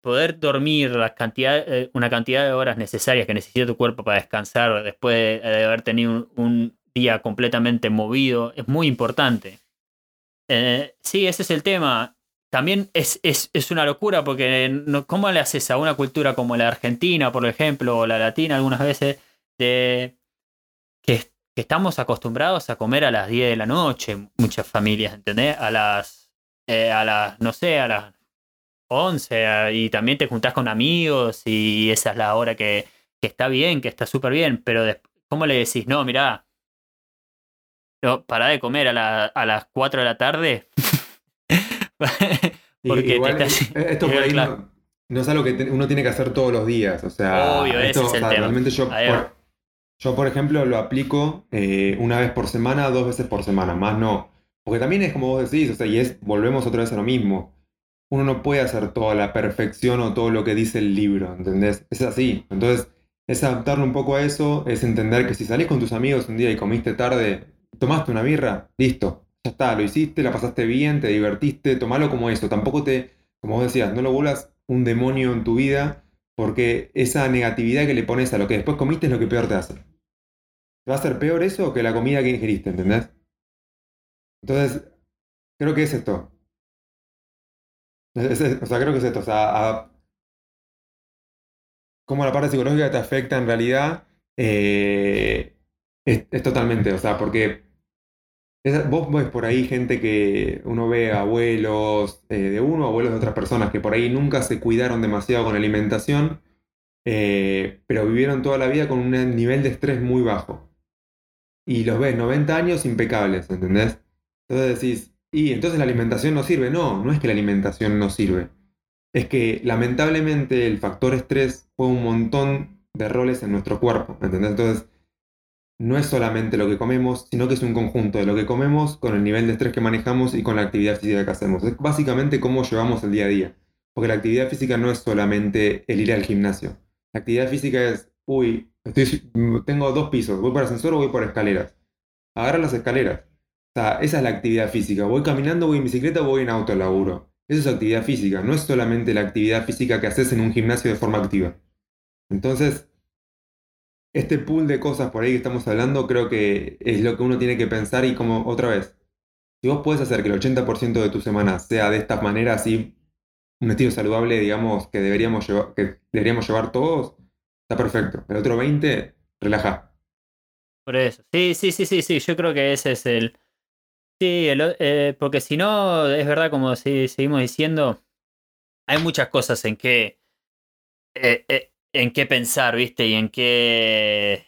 poder dormir la cantidad, eh, una cantidad de horas necesarias que necesita tu cuerpo para descansar después de, haber tenido un, día completamente movido es muy importante. sí, ese es el tema también es, es, es, una locura porque ¿cómo le haces a una cultura como la argentina, por ejemplo, o la latina algunas veces, de que, que, estamos acostumbrados a comer a las 10 de la noche, muchas familias, ¿entendés? A las, eh, a las, no sé, a las 11, y también te juntás con amigos y esa es la hora que, que está bien, que está súper bien, pero ¿cómo le decís? No, mirá, no, pará de comer a, la, a las 4 de la tarde. Porque igual, esto por ahí no, es algo que uno tiene que hacer todos los días. O sea, esto, realmente yo por, yo, por ejemplo, lo aplico eh, una vez por semana, dos veces por semana, más no. Porque también es como vos decís, o sea, y es, volvemos otra vez a lo mismo. Uno no puede hacer toda la perfección o todo lo que dice el libro, ¿entendés? Es así. Entonces, es adaptarlo un poco a eso, es entender que si salís con tus amigos un día y comiste tarde, tomaste una birra, listo, ya está, lo hiciste, la pasaste bien, te divertiste, tomalo como eso. Tampoco te, como vos decías, no lo vuelvas un demonio en tu vida, porque esa negatividad que le pones a lo que después comiste es lo que peor te hace. ¿Te va a hacer peor eso que la comida que ingeriste, ¿entendés? Entonces, creo que es esto. O sea, creo que es esto, o sea, cómo la parte psicológica te afecta en realidad eh, es, totalmente, o sea, porque vos ves por ahí gente que uno ve abuelos eh, de uno, abuelos de otras personas que por ahí nunca se cuidaron demasiado con alimentación, eh, pero vivieron toda la vida con un nivel de estrés muy bajo. Y los ves 90 años impecables, ¿entendés? Entonces decís, y entonces la alimentación no sirve. No, no es que la alimentación no sirve. Es que lamentablemente el factor estrés juega un montón de roles en nuestro cuerpo. Entonces, no es solamente lo que comemos, sino que es un conjunto de lo que comemos con el nivel de estrés que manejamos y con la actividad física que hacemos. Es básicamente cómo llevamos el día a día. Porque la actividad física no es solamente el ir al gimnasio. La actividad física es, uy, tengo dos pisos, voy por ascensor o voy por escaleras. Agarra las escaleras. Sea, esa es la actividad física. Voy caminando, voy en bicicleta voy en auto al laburo. Eso es actividad física, no es solamente la actividad física que haces en un gimnasio de forma activa. Entonces, este pool de cosas por ahí que estamos hablando creo que es lo que uno tiene que pensar y como otra vez, si vos puedes hacer que el 80% de tu semana sea de esta manera, así, un estilo saludable, digamos, que deberíamos llevar, que deberíamos llevar todos, está perfecto. El otro 20, relaja. Por eso. Sí, sí, sí, sí, sí. Yo creo que ese es el. Sí, eh, porque si no, es verdad, como seguimos diciendo, hay muchas cosas en que. Eh, eh, en qué pensar, ¿viste? Y en qué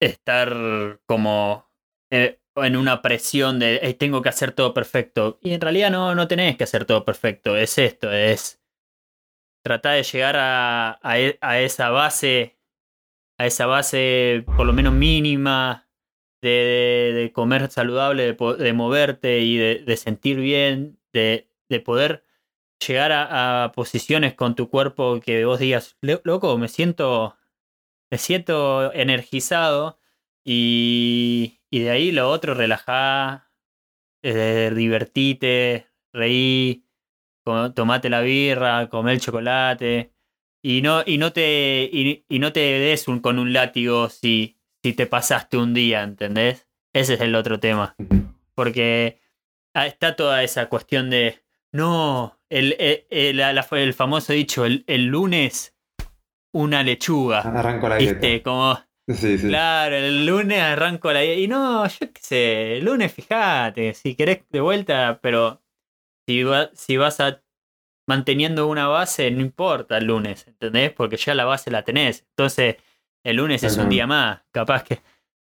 estar como eh, en una presión de tengo que hacer todo perfecto. Y en realidad no, no tenés que hacer todo perfecto. Es esto, es tratar de llegar a, a, e, esa base, a esa base por lo menos mínima de, de, comer saludable, de, moverte y de, sentir bien, de, de poder llegar a, posiciones con tu cuerpo que vos digas, loco, me siento, me siento energizado y, y de ahí lo otro, relajá, eh, divertite, reí, tomate la birra, come el chocolate y no, y no te, y, no te des un, con un látigo si, si te pasaste un día, ¿entendés? Ese es el otro tema. Porque ah, está toda esa cuestión de, no, el, eh, el, el, famoso dicho, el, el, lunes una lechuga. Arranco la dieta. Como, Claro, el lunes arranco la dieta. Y no, yo qué sé, el lunes fíjate, si querés de vuelta, pero si, si vas a manteniendo una base, no importa el lunes, ¿entendés? Porque ya la base la tenés. Entonces, el lunes es un día más. Capaz que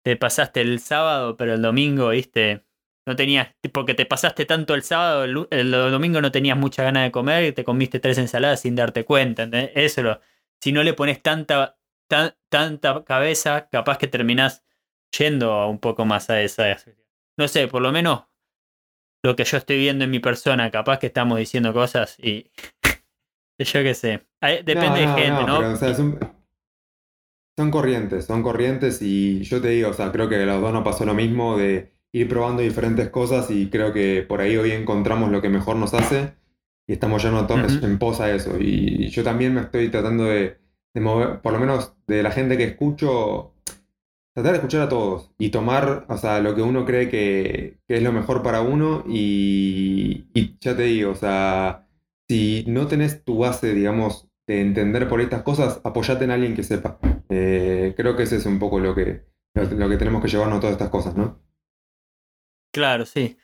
te pasaste el sábado, pero el domingo, viste, no tenías, porque te pasaste tanto el sábado, el, domingo no tenías mucha ganas de comer y te comiste tres ensaladas sin darte cuenta. Eso lo, si no le pones tanta, tanta cabeza, capaz que terminás yendo un poco más a esa. No sé, por lo menos lo que yo estoy viendo en mi persona, capaz que estamos diciendo cosas y yo qué sé. Depende de gente, ¿no? Son corrientes, son corrientes y yo te digo, o sea, creo que a los dos nos pasó lo mismo de ir probando diferentes cosas y creo que por ahí hoy encontramos lo que mejor nos hace y estamos ya no en pos a eso. Y, yo también me estoy tratando de, mover, por lo menos de la gente que escucho, tratar de escuchar a todos y tomar, o sea, lo que uno cree que, es lo mejor para uno y, ya te digo, o sea, si no tenés tu base, digamos, de entender por estas cosas, apoyate en alguien que sepa. Eh, creo que ese es un poco lo que, lo que tenemos que llevarnos todas estas cosas, ¿no? Claro, sí.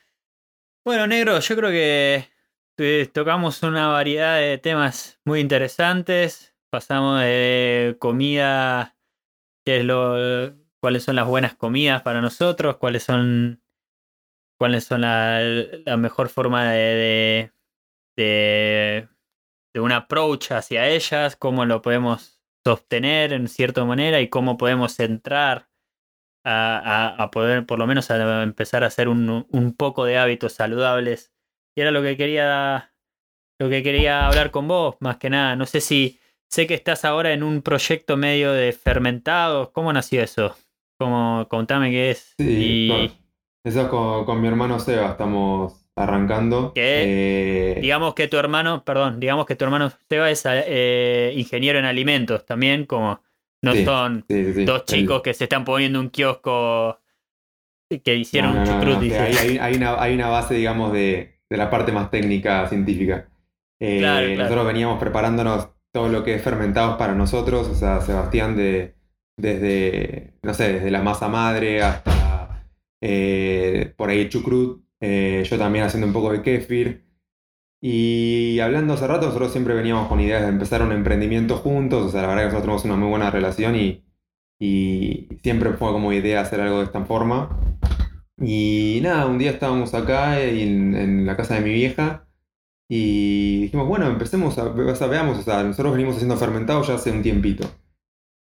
Bueno, negro, yo creo que tocamos una variedad de temas muy interesantes. Pasamos de comida, qué es lo, cuáles son las buenas comidas para nosotros, cuáles son, cuáles son la, mejor forma de, de, de, un approach hacia ellas, cómo lo podemos sostener en cierta manera y cómo podemos entrar a, poder por lo menos a empezar a hacer un, un, poco de hábitos saludables. Y era lo que quería lo que quería hablar con vos, más que nada. No sé si sé que estás ahora en un proyecto medio de fermentados. ¿Cómo nació eso? Como, contame qué es. Sí, eso es con, mi hermano Seba, estamos arrancando. Eh, digamos que tu hermano, perdón, digamos que tu hermano Seba es eh, ingeniero en alimentos también, como no son dos chicos que se están poniendo un kiosco que hicieron un hay, una, base, digamos, de, la parte más técnica científica. Nosotros veníamos preparándonos todo lo que es fermentados para nosotros, o sea, Sebastián de, desde, no sé, desde la masa madre hasta por ahí chucrut, yo también haciendo un poco de kefir. Y hablando hace rato, nosotros siempre veníamos con ideas de empezar un emprendimiento juntos, o sea, la verdad que nosotros tenemos una muy buena relación y, siempre fue como idea hacer algo de esta forma. Y nada, un día estábamos acá en, la casa de mi vieja y dijimos, bueno, empecemos a, o veamos, o sea, nosotros venimos haciendo fermentados ya hace un tiempito.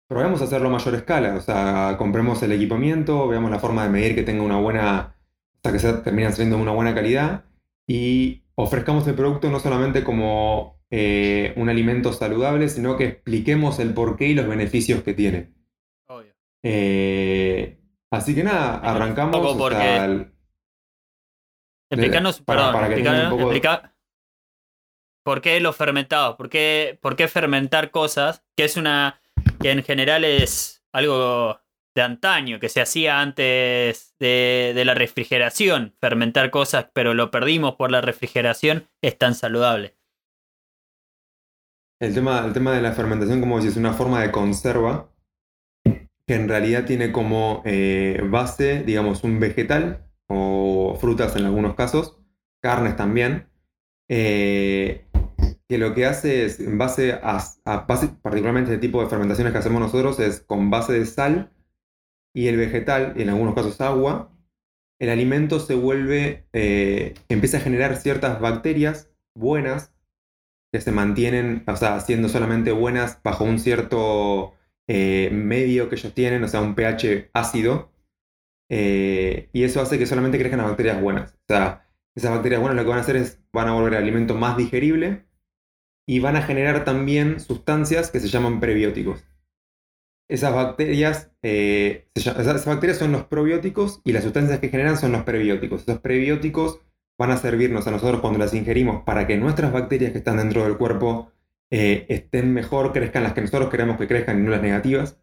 Probemos a hacerlo a mayor escala, o sea, compremos el equipamiento, veamos la forma de medir que tenga una buena, sea, que se termine siendo una buena calidad y ofrezcamos el producto no solamente como eh, un alimento saludable, sino que expliquemos el porqué y los beneficios que tiene. Obvio. Eh, así que nada, arrancamos. Porque... Explicanos, para, para ¿Por qué los fermentados? ¿Por qué, ¿Por qué fermentar cosas? Que es una. que en general es algo de antaño, que se hacía antes de, la refrigeración, fermentar cosas, pero lo perdimos por la refrigeración, es tan saludable. El tema, el tema de la fermentación, como decís, es una forma de conserva que en realidad tiene como eh, base, digamos, un vegetal o frutas en algunos casos, carnes también, eh, que lo que hace es, en base a, a particularmente este tipo de fermentaciones que hacemos nosotros, es con base de sal, y el vegetal, en algunos casos agua, el alimento se vuelve, eh, empieza a generar ciertas bacterias buenas que se mantienen, o sea, siendo solamente buenas bajo un cierto eh, medio que ellos tienen, o sea, un pH ácido, eh, y eso hace que solamente crezcan las bacterias buenas. O sea, esas bacterias buenas lo que van a hacer es, van a volver el alimento más digerible y van a generar también sustancias que se llaman prebióticos esas bacterias, eh, esas bacterias son los probióticos y las sustancias que generan son los prebióticos. Esos prebióticos van a servirnos a nosotros cuando las ingerimos para que nuestras bacterias que están dentro del cuerpo eh, estén mejor, crezcan las que nosotros queremos que crezcan y no las negativas.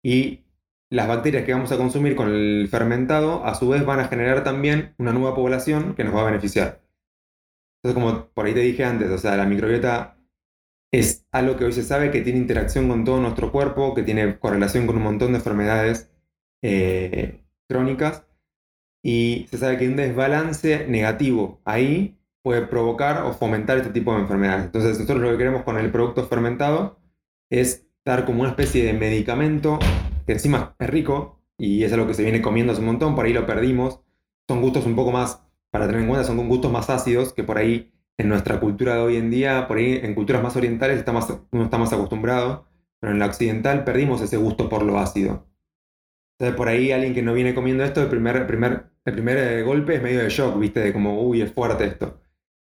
Y las bacterias que vamos a consumir con el fermentado, a su vez van a generar también una nueva población que nos va a beneficiar. Entonces, como por ahí te dije antes, o sea, la microbiota es algo que hoy se sabe que tiene interacción con todo nuestro cuerpo, que tiene correlación con un montón de enfermedades eh, crónicas y se sabe que un desbalance negativo ahí puede provocar o fomentar este tipo de enfermedades. Entonces nosotros lo que queremos con el producto fermentado es dar como una especie de medicamento que encima es rico y es algo que se viene comiendo hace un montón, por ahí lo perdimos. Son gustos un poco más, para tener en cuenta, son gustos más ácidos que por ahí en nuestra cultura de hoy en día, por ahí en culturas más orientales está uno está más acostumbrado, pero en la occidental perdimos ese gusto por lo ácido. Entonces por ahí alguien que no viene comiendo esto, el primer, primer, el primer eh, golpe es medio de shock, ¿viste? De como, uy, es fuerte esto.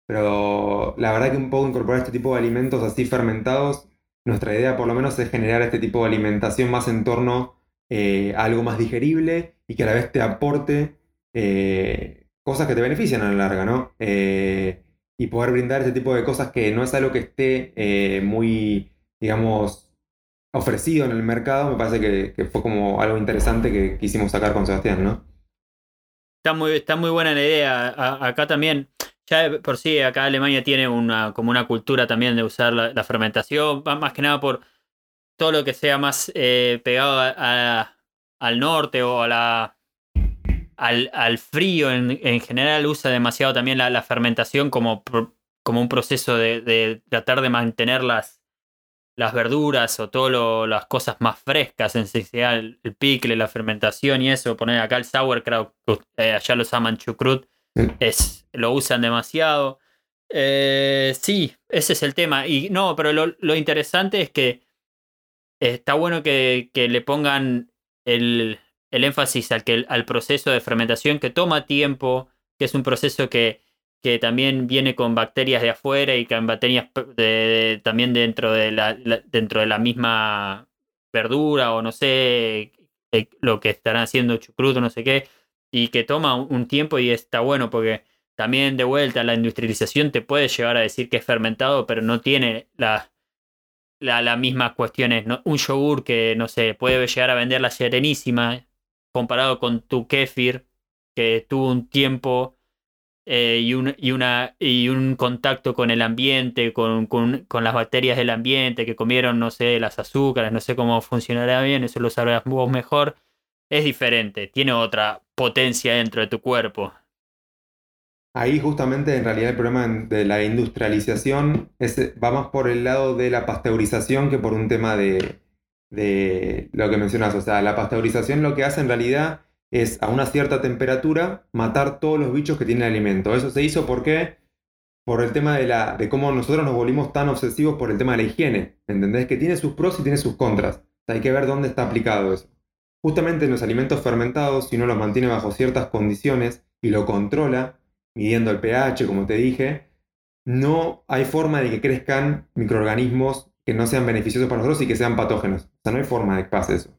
Pero la verdad que un poco incorporar este tipo de alimentos así fermentados, nuestra idea por lo menos es generar este tipo de alimentación más en torno eh, a algo más digerible y que a la vez te aporte eh, cosas que te benefician a la larga, ¿no? Y poder brindar ese tipo de cosas que no es algo que esté eh, muy, digamos, ofrecido en el mercado, me parece que, fue como algo interesante que quisimos sacar con Sebastián, ¿no? Está muy, está muy buena la idea. acá también, ya por sí, acá Alemania tiene una, como una cultura también de usar la, fermentación, más que nada por todo lo que sea más eh, pegado al norte o a la al, frío en, general usa demasiado también la, fermentación como, como un proceso de, tratar de mantener las, las verduras o todas las cosas más frescas, en especial el picle, la fermentación y eso. Poner acá el sauerkraut, eh, allá los llaman chucrut, es, lo usan demasiado. Eh, sí, ese es el tema. Y no, pero lo, interesante es que está bueno que le pongan el, el énfasis al, que, al proceso de fermentación que toma tiempo, que es un proceso que, que también viene con bacterias de afuera y con bacterias también dentro de la, dentro de la misma verdura o no sé eh, lo que estarán haciendo chucruto, no sé qué, y que toma un tiempo y está bueno porque también de vuelta la industrialización te puede llevar a decir que es fermentado, pero no tiene las la, la mismas cuestiones. Un yogur que, no sé, puede llegar a vender la serenísima, comparado con tu kefir, que tuvo un tiempo eh, y, un, una, y un contacto con el ambiente, con, con, las bacterias del ambiente que comieron, no sé, las azúcares, no sé cómo funcionará bien, eso lo sabrás vos mejor, es diferente, tiene otra potencia dentro de tu cuerpo. Ahí justamente en realidad el problema de la industrialización es, va más por el lado de la pasteurización que por un tema de, de lo que mencionas. O sea, la pasteurización lo que hace en realidad es a una cierta temperatura matar todos los bichos que tiene el alimento. Eso se hizo porque por el tema de, la, de cómo nosotros nos volvimos tan obsesivos por el tema de la higiene. ¿Entendés? Que tiene sus pros y tiene sus contras. hay que ver dónde está aplicado eso. Justamente en los alimentos fermentados, si uno los mantiene bajo ciertas condiciones y lo controla, midiendo el pH, como te dije, no hay forma de que crezcan microorganismos que no sean beneficiosos para nosotros y que sean patógenos. O sea, no hay forma de que pase eso.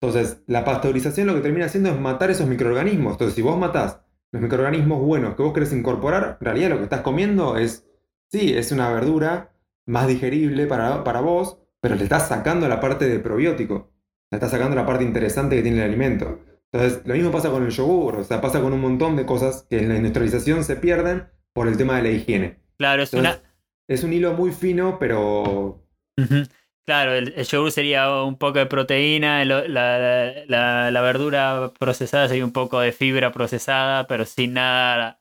Entonces, la pasteurización lo que termina haciendo es matar esos microorganismos. Entonces, si vos matás los microorganismos buenos que vos querés incorporar, en realidad lo que estás comiendo es, sí, es una verdura más digerible para, para vos, pero le estás sacando la parte de probiótico. Le estás sacando la parte interesante que tiene el alimento. Entonces, lo mismo pasa con el yogur, o sea, pasa con un montón de cosas que en la industrialización se pierden por el tema de la higiene. Claro, es una... Es un hilo muy fino, pero... Claro, el, yogur sería un poco de proteína, la, verdura procesada sería un poco de fibra procesada, pero sin nada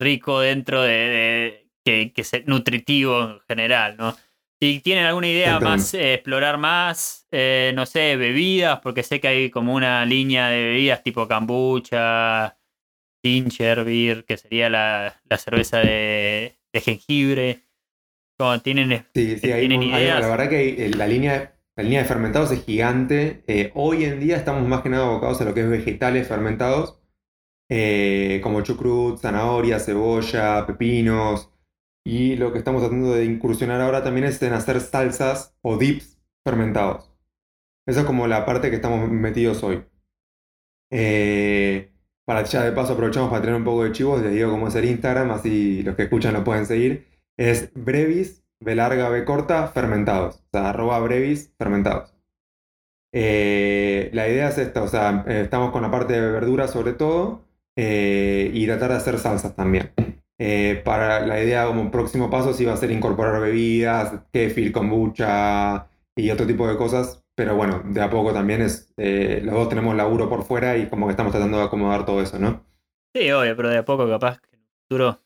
rico dentro de, que, que sea nutritivo en general, ¿no? Si tienen alguna idea más, eh, explorar más, eh, no sé, bebidas, porque sé que hay como una línea de bebidas tipo kombucha, ginger beer, que sería la, cerveza de, jengibre. Como tienen, sí, sí, hay, ideas. la verdad que eh, la línea, la línea de fermentados es gigante. hoy en día estamos más que nada abocados a lo que es vegetales fermentados, como chucrut, zanahoria, cebolla, pepinos. Y lo que estamos tratando de incursionar ahora también es en hacer salsas o dips fermentados. Esa es como la parte que estamos metidos hoy. Eh, para ya de paso aprovechamos para tener un poco de chivos, les digo cómo es el Instagram, así los que escuchan lo pueden seguir. Es brevis, B larga, B corta, fermentados. O sea, arroba brevis, fermentados. Eh, la idea es esta, o sea, eh, estamos con la parte de verduras sobre todo y tratar de hacer salsas también. Eh, para la idea como próximo paso sí va a ser incorporar bebidas, kefir, kombucha y otro tipo de cosas. Pero bueno, de a poco también es, eh, los dos tenemos laburo por fuera y como que estamos tratando de acomodar todo eso, ¿no? Sí, obvio, pero de a poco capaz que en el futuro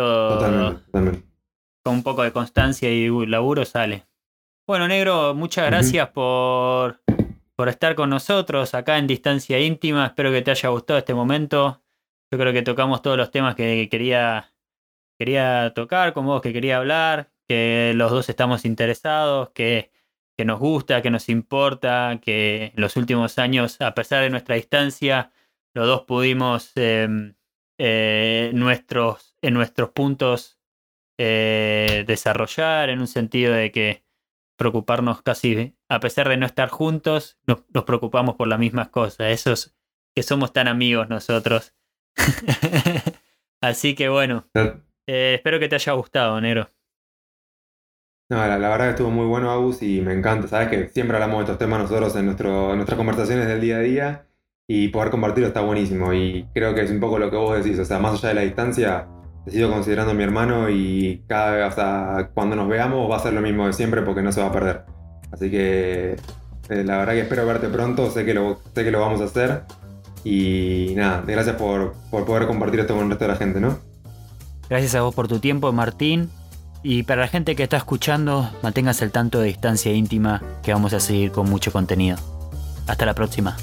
todo totalmente, con un poco de constancia y laburo sale. Bueno, negro, muchas gracias por, por estar con nosotros acá en Distancia Íntima. Espero que te haya gustado este momento. Yo creo que tocamos todos los temas que quería, quería tocar con vos, que quería hablar, que los dos estamos interesados, que, que nos gusta, que nos importa, que en los últimos años, a pesar de nuestra distancia, los dos pudimos em, eh, nuestros, en nuestros puntos eh, desarrollar en un sentido de que preocuparnos casi, a pesar de no estar juntos, nos, nos preocupamos por las mismas cosas. Esos que somos tan amigos nosotros Así que bueno, eh, espero que te haya gustado, Nero. No, la, verdad que estuvo muy bueno, Agus, y me encanta. Sabes que siempre hablamos de estos temas nosotros en, nuestro, nuestras conversaciones del día a día y poder compartirlo está buenísimo. Y creo que es un poco lo que vos decís, o sea, más allá de la distancia, te sigo considerando mi hermano y cada sea, cuando nos veamos va a ser lo mismo de siempre porque no se va a perder. Así que eh, la verdad que espero verte pronto, sé que lo, sé que lo vamos a hacer y nada, gracias por, poder compartir esto con el resto de la gente, ¿no? Gracias a vos por tu tiempo, Martín. Y para la gente que está escuchando, manténgase al tanto de distancia íntima, que vamos a seguir con mucho contenido. Hasta la próxima.